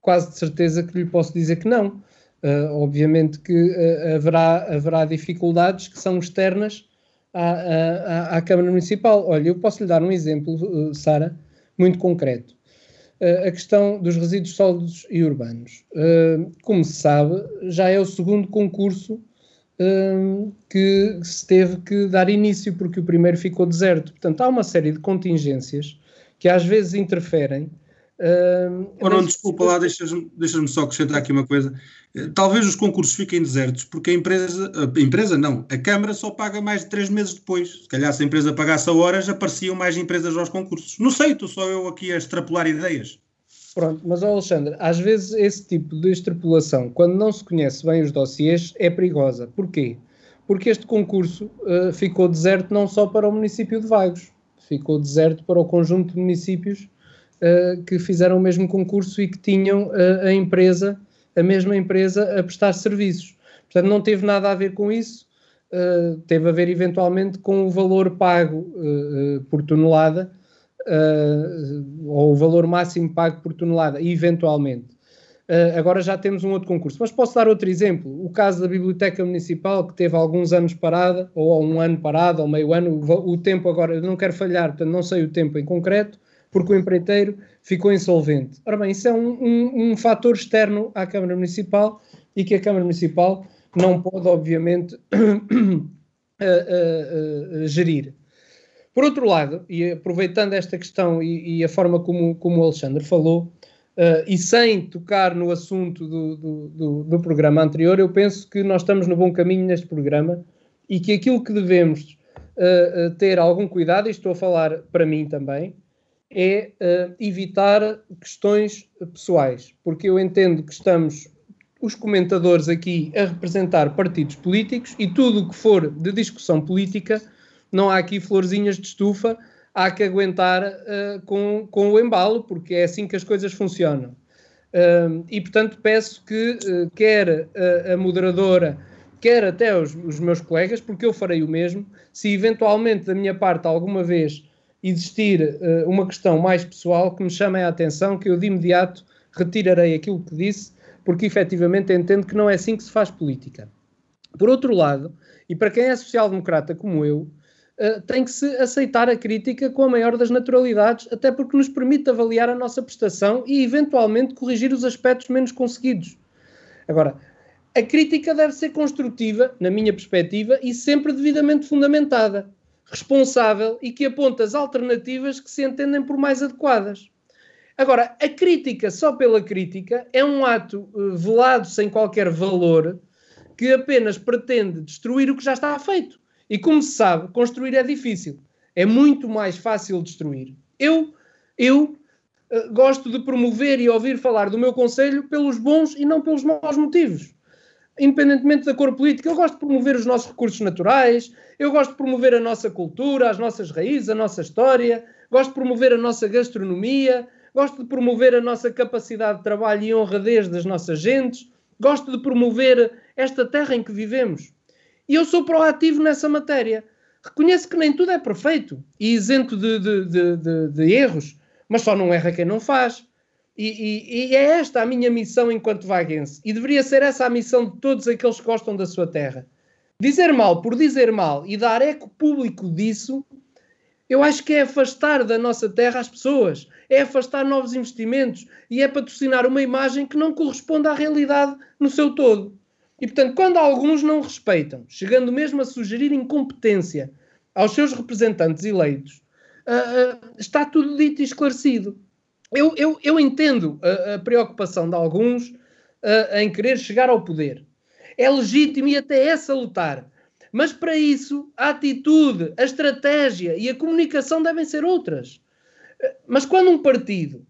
quase de certeza que lhe posso dizer que não. Uh, obviamente que uh, haverá, haverá dificuldades que são externas à, à, à, Câmara Municipal. Olha, eu posso lhe dar um exemplo, Sara, muito concreto. a questão dos resíduos sólidos e urbanos. como se sabe, já é o segundo concurso um, que se teve que dar início, porque o primeiro ficou deserto. Portanto, há uma série de contingências que às vezes interferem. Um, oh, não, desculpa lá, deixas-me deixas só acrescentar aqui uma coisa. Eh, talvez os concursos fiquem desertos porque a empresa, a empresa não, a Câmara só paga mais de três meses depois. Se calhar se a empresa pagasse a horas, apareciam mais empresas aos concursos. Não sei, estou só eu aqui a extrapolar ideias. Pronto, mas Alexandre, às vezes esse tipo de extrapolação, quando não se conhece bem os dossiês, é perigosa. Porquê? Porque este concurso uh, ficou deserto não só para o município de Vagos, ficou deserto para o conjunto de municípios uh, que fizeram o mesmo concurso e que tinham uh, a empresa, a mesma empresa, a prestar serviços. Portanto, não teve nada a ver com isso, teve a ver eventualmente com o valor pago por tonelada uh, ou o valor máximo pago por tonelada, eventualmente. Uh, agora já temos um outro concurso. Mas posso dar outro exemplo. O caso da Biblioteca Municipal, que teve alguns anos parada, ou um ano parado, ou meio ano, o, o tempo agora, eu não quero falhar, portanto não sei o tempo em concreto, porque o empreiteiro ficou insolvente. Ora bem, isso é um, um, um fator externo à Câmara Municipal e que a Câmara Municipal não pode, obviamente, uh, uh, gerir. Por outro lado, e aproveitando esta questão e, e a forma como, como o Alexandre falou, Uh, e sem tocar no assunto do, do, do, do, programa anterior, eu penso que nós estamos no bom caminho neste programa e que aquilo que devemos uh, uh, ter algum cuidado, e estou a falar para mim também, é evitar questões pessoais, porque eu entendo que estamos, os comentadores aqui, a representar partidos políticos e tudo o que for de discussão política, não há aqui florzinhas de estufa há que aguentar uh, com, com o embalo, porque é assim que as coisas funcionam. Uh, e, portanto, peço que uh, quer a moderadora, quer até os, os, meus colegas, porque eu farei o mesmo, se eventualmente da minha parte alguma vez existir uma questão mais pessoal, que me chamem a atenção, que eu de imediato retirarei aquilo que disse, porque efetivamente entendo que não é assim que se faz política. Por outro lado, e para quem é social-democrata como eu, uh, tem que se aceitar a crítica com a maior das naturalidades, até porque nos permite avaliar a nossa prestação e, eventualmente, corrigir os aspectos menos conseguidos. Agora, a crítica deve ser construtiva, na minha perspectiva, e sempre devidamente fundamentada, responsável e que aponta as alternativas que se entendem por mais adequadas. Agora, a crítica só pela crítica é um ato uh, velado sem qualquer valor que apenas pretende destruir o que já está feito. E como se sabe, construir é difícil. É muito mais fácil destruir. Eu, eu uh, gosto de promover e ouvir falar do meu conselho pelos bons e não pelos maus motivos. Independentemente da cor política, eu gosto de promover os nossos recursos naturais, eu gosto de promover a nossa cultura, as nossas raízes, a nossa história, gosto de promover a nossa gastronomia, gosto de promover a nossa capacidade de trabalho e honradez das nossas gentes, gosto de promover esta terra em que vivemos. E eu sou proativo nessa matéria. Reconheço que nem tudo é perfeito e isento de, de, de, de erros, mas só não erra quem não faz. E, e, e, é esta a minha missão enquanto vaguense. E deveria ser essa a missão de todos aqueles que gostam da sua terra. Dizer mal por dizer mal e dar eco público disso, eu acho que é afastar da nossa terra as pessoas, é afastar novos investimentos e é patrocinar uma imagem que não corresponde à realidade no seu todo. E, portanto, quando alguns não respeitam, chegando mesmo a sugerir incompetência aos seus representantes eleitos, uh, uh, está tudo dito e esclarecido. Eu, eu, eu entendo a, a, preocupação de alguns uh, em querer chegar ao poder. É legítimo e até é salutar. Mas para isso, a atitude, a estratégia e a comunicação devem ser outras. Mas quando um partido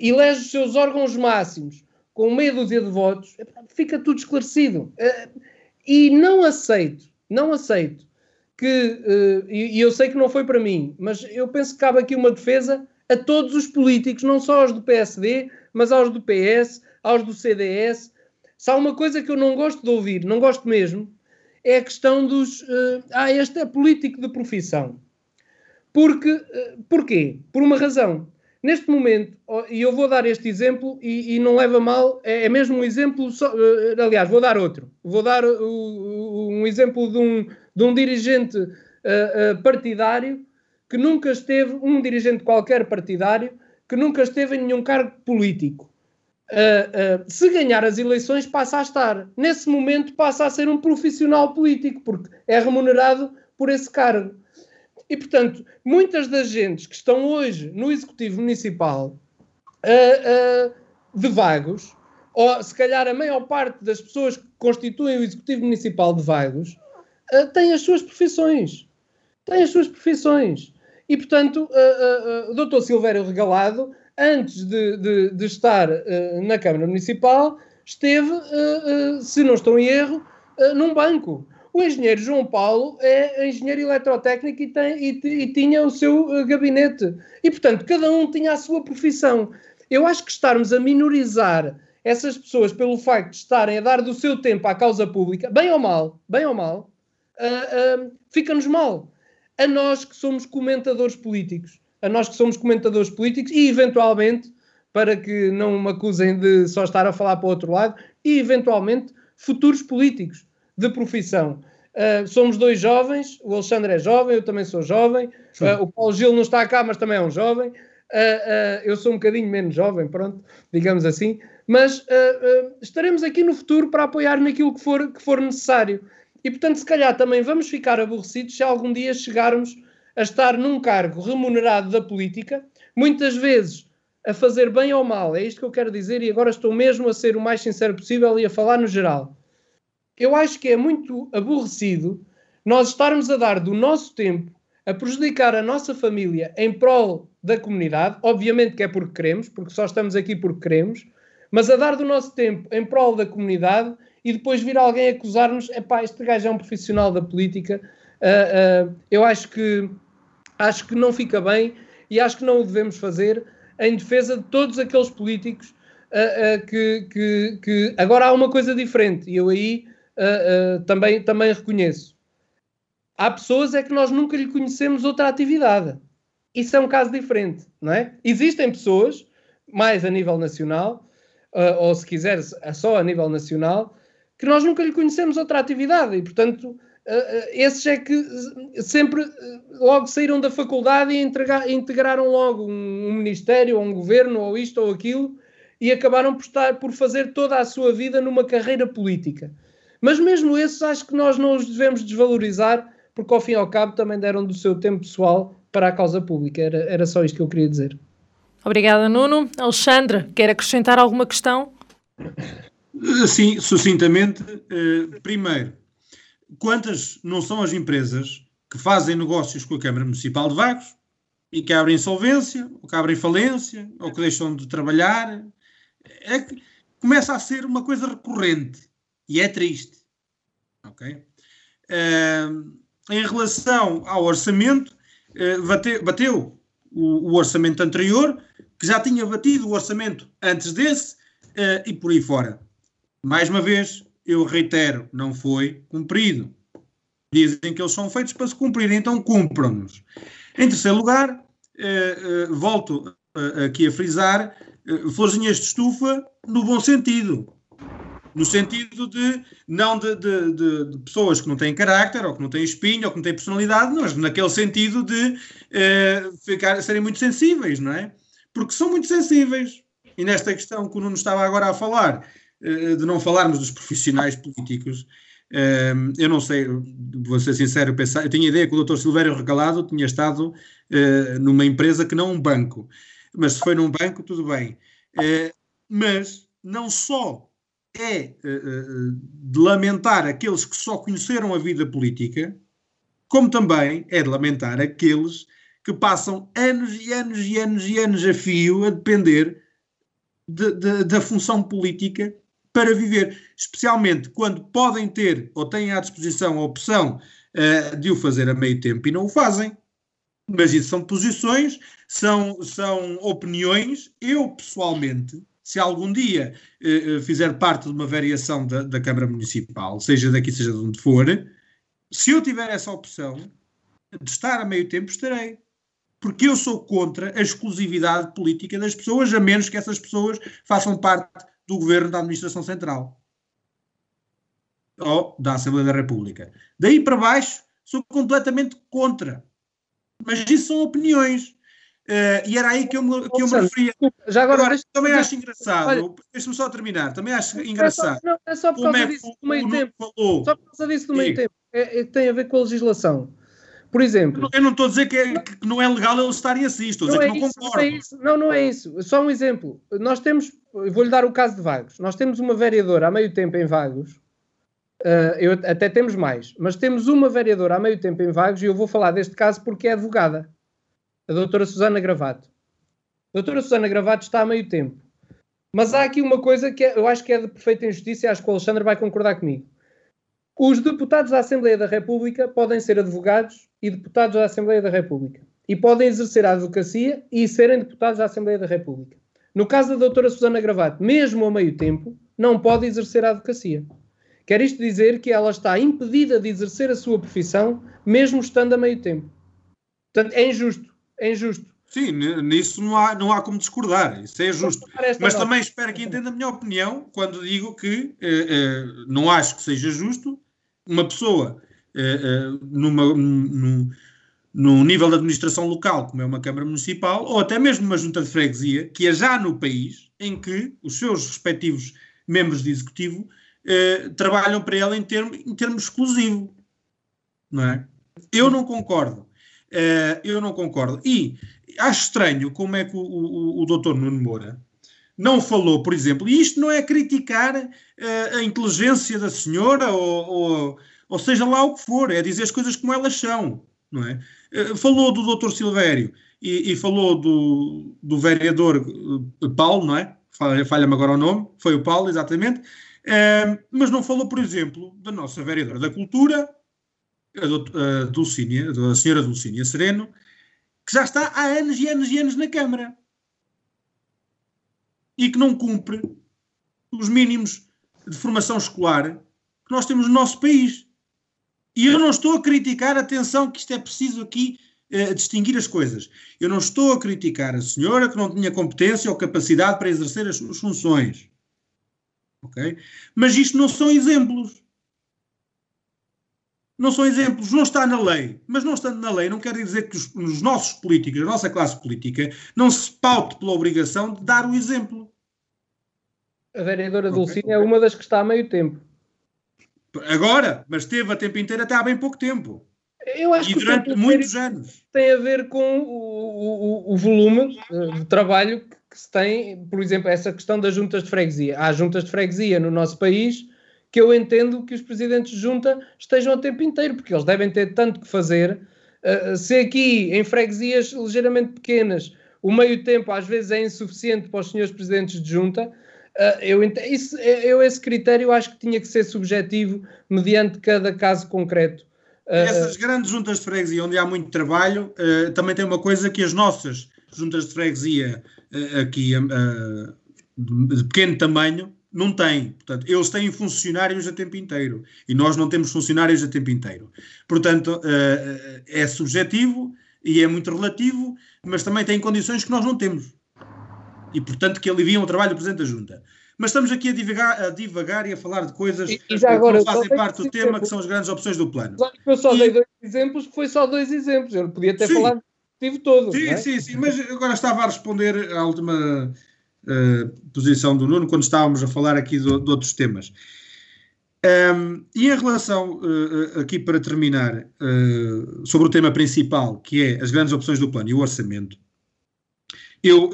elege os seus órgãos máximos com meia dúzia de votos, fica tudo esclarecido. Eh, e não aceito, não aceito que, eh, e eu sei que não foi para mim, mas eu penso que cabe aqui uma defesa a todos os políticos, não só aos do PSD, mas aos do PS, aos do CDS. Se há uma coisa que eu não gosto de ouvir, não gosto mesmo, é a questão dos. Uh, ah, este é político de profissão. Porque, uh, porquê? Por uma razão. Neste momento, e eu vou dar este exemplo e, e não leva mal, é, é mesmo um exemplo, só, uh, aliás, vou dar outro. Vou dar um exemplo de um, de um dirigente uh, partidário que nunca esteve, um dirigente qualquer partidário, que nunca esteve em nenhum cargo político. se ganhar as eleições, passa a estar. Nesse momento, passa a ser um profissional político, porque é remunerado por esse cargo. E, portanto, muitas das gentes que estão hoje no Executivo Municipal uh, uh, de vagos, ou se calhar a maior parte das pessoas que constituem o Executivo Municipal de vagos, uh, têm as suas profissões. Têm as suas profissões. E, portanto, o Dr. Silvério Regalado, antes de, de, de estar na Câmara Municipal, esteve, se não estou em erro, num banco. O engenheiro João Paulo é engenheiro eletrotécnico e, tem, e, e tinha o seu uh, gabinete. E, portanto, cada um tinha a sua profissão. Eu acho que estarmos a minorizar essas pessoas pelo facto de estarem a dar do seu tempo à causa pública, bem ou mal, bem ou mal, uh, uh, fica-nos mal. A nós que somos comentadores políticos, a nós que somos comentadores políticos e, eventualmente, para que não me acusem de só estar a falar para o outro lado, e, eventualmente, futuros políticos de profissão. Uh, somos dois jovens, o Alexandre é jovem, eu também sou jovem, uh, o Paulo Gil não está cá, mas também é um jovem. uh, eu sou um bocadinho menos jovem, pronto, digamos assim, mas estaremos aqui no futuro para apoiar naquilo que for, que for necessário. E portanto, se calhar também vamos ficar aborrecidos se algum dia chegarmos a estar num cargo remunerado da política, muitas vezes a fazer bem ou mal, é isto que eu quero dizer, e agora estou mesmo a ser o mais sincero possível e a falar no geral. Eu acho que é muito aborrecido nós estarmos a dar do nosso tempo a prejudicar a nossa família em prol da comunidade, obviamente que é porque queremos, porque só estamos aqui porque queremos, mas a dar do nosso tempo em prol da comunidade e depois vir alguém acusar-nos, é pá, este gajo é um profissional da política, uh, uh, eu acho que, acho que não fica bem e acho que não o devemos fazer em defesa de todos aqueles políticos uh, que, que, que, Agora há uma coisa diferente e eu aí também, também reconheço. Há pessoas é que nós nunca lhe conhecemos outra atividade. Isso é um caso diferente, não é? Existem pessoas, mais a nível nacional, ou se quiser, só a nível nacional, que nós nunca lhe conhecemos outra atividade e, portanto, uh, uh, esses é que sempre uh, logo saíram da faculdade e integraram logo um, ministério, ou um governo, ou isto ou aquilo, e acabaram por, estar, por fazer toda a sua vida numa carreira política. Mas mesmo esses acho que nós não os devemos desvalorizar, porque ao fim e ao cabo também deram do seu tempo pessoal para a causa pública. Era, era só isto que eu queria dizer. Obrigada, Nuno. Alexandre, quer acrescentar alguma questão? Sim, sucintamente. Eh, primeiro, quantas não são as empresas que fazem negócios com a Câmara Municipal de Vagos e que abrem insolvência, ou que abrem falência, ou que deixam de trabalhar? É que começa a ser uma coisa recorrente e é triste. Ok? Uh, em relação ao orçamento, uh, bateu, bateu o, o, orçamento anterior, que já tinha batido o orçamento antes desse, uh, e por aí fora. Mais uma vez, eu reitero, não foi cumprido. Dizem que eles são feitos para se cumprir, então cumpram-nos. Em terceiro lugar, eh, eh, volto eh, aqui a frisar, eh, florzinhas de estufa no bom sentido. No sentido de, não de, de, de, de, pessoas que não têm carácter, ou que não têm espinho, ou que não têm personalidade, mas naquele sentido de eh, ficar, serem muito sensíveis, não é? Porque são muito sensíveis. E nesta questão que o Nuno estava agora a falar, eh, de não falarmos dos profissionais políticos. Ehm, eu não sei, vou ser sincero, eu, pensava, eu tinha ideia que o Dr. Silvério Recalado tinha estado uh, numa empresa que não um banco. Mas se foi num banco, tudo bem. Uh, mas não só é uh, de lamentar aqueles que só conheceram a vida política, como também é de lamentar aqueles que passam anos e anos e anos e anos a fio a depender de, de, da função política para viver, especialmente quando podem ter ou têm à disposição a opção uh, de o fazer a meio tempo e não o fazem. Mas isso são posições, são, são opiniões. Eu, pessoalmente, se algum dia uh, fizer parte de uma variação da, da Câmara Municipal, seja daqui, seja de onde for, se eu tiver essa opção de estar a meio tempo, estarei. Porque eu sou contra a exclusividade política das pessoas, a menos que essas pessoas façam parte do governo da administração central ou da Assembleia da República. Daí para baixo, sou completamente contra. Mas isso são opiniões. Uh, e era aí que eu me, que eu me referia. Já agora, agora também acho engraçado, deixa-me só terminar, também acho engraçado. É só, não, é só por causa é disso do meio tempo. Falou. Só por causa disso do meio tempo. É, é, tem a ver com a legislação. Por exemplo. Eu não estou a dizer que, é, que não é legal eles estarem assim, estou a dizer que não isso, concordo. Não, é isso. não, não é isso. Só um exemplo. Nós temos, vou-lhe dar o caso de Vagos. Nós temos uma vereadora há meio tempo em Vagos. Uh, eu, até temos mais, mas temos uma vereadora há meio tempo em Vagos e eu vou falar deste caso porque é advogada, a doutora Susana Gravato. A doutora Susana Gravato está há meio tempo. Mas há aqui uma coisa que é, eu acho que é de perfeita injustiça e acho que o Alexandre vai concordar comigo. Os deputados da Assembleia da República podem ser advogados e deputados da Assembleia da República. E podem exercer a advocacia e serem deputados da Assembleia da República. No caso da doutora Susana Gravato, mesmo ao meio tempo, não pode exercer a advocacia. Quer isto dizer que ela está impedida de exercer a sua profissão, mesmo estando a meio tempo. Portanto, é injusto. É injusto. Sim, nisso não há, não há como discordar, isso é justo. Mas também espero que entenda a minha opinião quando digo que eh, eh, não acho que seja justo uma pessoa uh, uh, numa, num, num nível de administração local, como é uma Câmara Municipal, ou até mesmo uma junta de freguesia, que é já no país, em que os seus respectivos membros de executivo eh, trabalham para ela em, termo, em termos exclusivos. Não é? Eu não concordo. Eh, eu não concordo. E acho estranho como é que o, o, o doutor Nuno Moura não falou, por exemplo, e isto não é criticar uh, a inteligência da senhora ou, ou, ou, seja lá o que for, é dizer as coisas como elas são, não é? Uh, falou do doutor Silvério e, e, falou do, do vereador uh, Paulo, não é? Falha-me agora o nome, foi o Paulo, exatamente, mas não falou, por exemplo, da nossa vereadora da Cultura, a, Dulcínia, a senhora Dulcínia Sereno, que já está há anos e anos e anos na Câmara e que não cumpre os mínimos de formação escolar que nós temos no nosso país. E eu não estou a criticar, atenção, que isto é preciso aqui uh, distinguir as coisas. Eu não estou a criticar a senhora que não tinha competência ou capacidade para exercer as suas funções. Ok? Mas isto não são exemplos não são exemplos, não está na lei. Mas não estando na lei não quer dizer que os, os nossos políticos, a nossa classe política, não se paute pela obrigação de dar o exemplo. A vereadora okay, Dulcina okay. é uma das que está há meio tempo. Agora, mas esteve a tempo inteiro até há bem pouco tempo. Eu acho e durante muitos anos. Tem a ver com o, o, o volume eh, de trabalho que se tem, por exemplo, essa questão das juntas de freguesia. Há juntas de freguesia no nosso país que eu entendo que os presidentes de junta estejam o tempo inteiro, porque eles devem ter tanto que fazer. Uh, se aqui, em freguesias ligeiramente pequenas, o meio tempo às vezes é insuficiente para os senhores presidentes de junta, uh, eu, isso, eu esse critério acho que tinha que ser subjetivo mediante cada caso concreto. Uh, Essas grandes juntas de freguesia, onde há muito trabalho, também tem uma coisa que as nossas juntas de freguesia aqui de pequeno tamanho não tem. Portanto, eles têm funcionários a tempo inteiro e nós não temos funcionários a tempo inteiro. Portanto, uh, é subjetivo e é muito relativo, mas também tem condições que nós não temos. E, portanto, que aliviam o trabalho do Presidente da Junta. Mas estamos aqui a divagar, a divagar e a falar de coisas e, e agora, que não fazem parte do tema, que são as grandes opções do plano. Eu só e... dei dois exemplos, foi só dois exemplos. Eu podia ter sim. falado tive todo. Sim, é? sim, sim, mas agora estava a responder à última uh, posição do Nuno quando estávamos a falar aqui de, de outros temas. Um, e em relação, uh, aqui para terminar, uh, sobre o tema principal, que é as grandes opções do plano e o orçamento, eu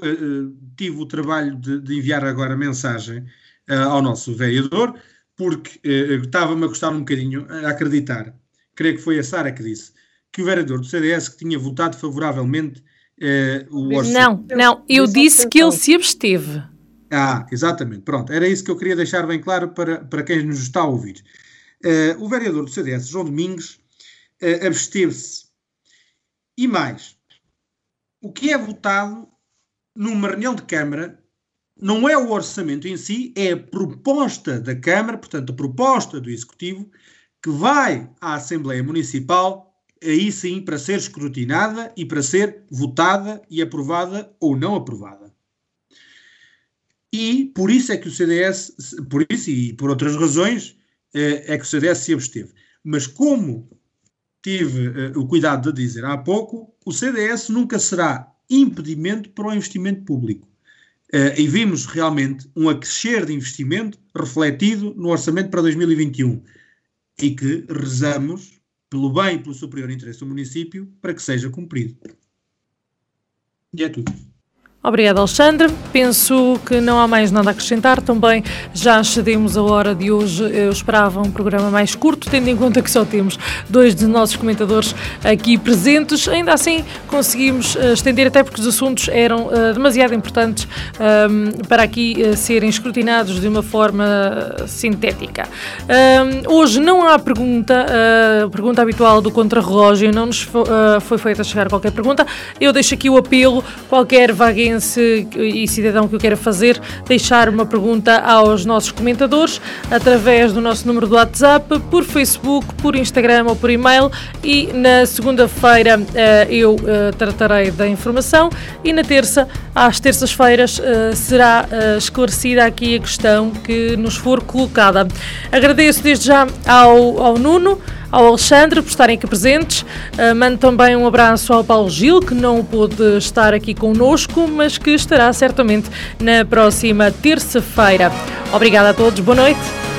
tive o trabalho de, de enviar agora mensagem ao nosso vereador, porque estava-me a custar um bocadinho a acreditar, creio que foi a Sara que disse, que o vereador do CDS que tinha votado favoravelmente o orçamento. Não, não, eu disse que ele se absteve. Ah, exatamente, pronto, era isso que eu queria deixar bem claro para, para quem nos está a ouvir. Uh, o vereador do CDS, João Domingos, uh, absteve-se. E mais, o que é votado numa reunião de Câmara não é o orçamento em si, é a proposta da Câmara, portanto, a proposta do Executivo, que vai à Assembleia Municipal aí sim para ser escrutinada e para ser votada e aprovada ou não aprovada. E por isso é que o CDS, por isso e por outras razões, é que o CDS se absteve. Mas como tive uh, o cuidado de dizer há pouco, o CDS nunca será impedimento para o investimento público. Uh, e vimos realmente um acrescer de investimento refletido no orçamento para 2021 e que rezamos pelo bem e pelo superior interesse do município para que seja cumprido. E é tudo. Obrigada, Alexandre. Penso que não há mais nada a acrescentar. Também já cedemos a hora de hoje. Eu esperava um programa mais curto, tendo em conta que só temos dois dos nossos comentadores aqui presentes. Ainda assim, conseguimos uh, estender, até porque os assuntos eram uh, demasiado importantes um, ehm, para aqui uh, serem escrutinados de uma forma sintética. Um, ehm, hoje não há pergunta, a pergunta habitual do contrarrelógio, não nos foi feita chegar qualquer pergunta. Eu deixo aqui o apelo, qualquer e cidadão que o queira fazer, deixar uma pergunta aos nossos comentadores através do nosso número do WhatsApp, por Facebook, por Instagram ou por e-mail e na segunda-feira eh, eu eh, tratarei da informação e na terça, às terças-feiras, eh, será esclarecida aqui a questão que nos for colocada. Agradeço desde já ao, ao Nuno ao Alexandre por estarem aqui presentes. Uh, mando também um abraço ao Paulo Gil, que não pôde estar aqui connosco, mas que estará certamente na próxima terça-feira. Obrigada a todos, boa noite.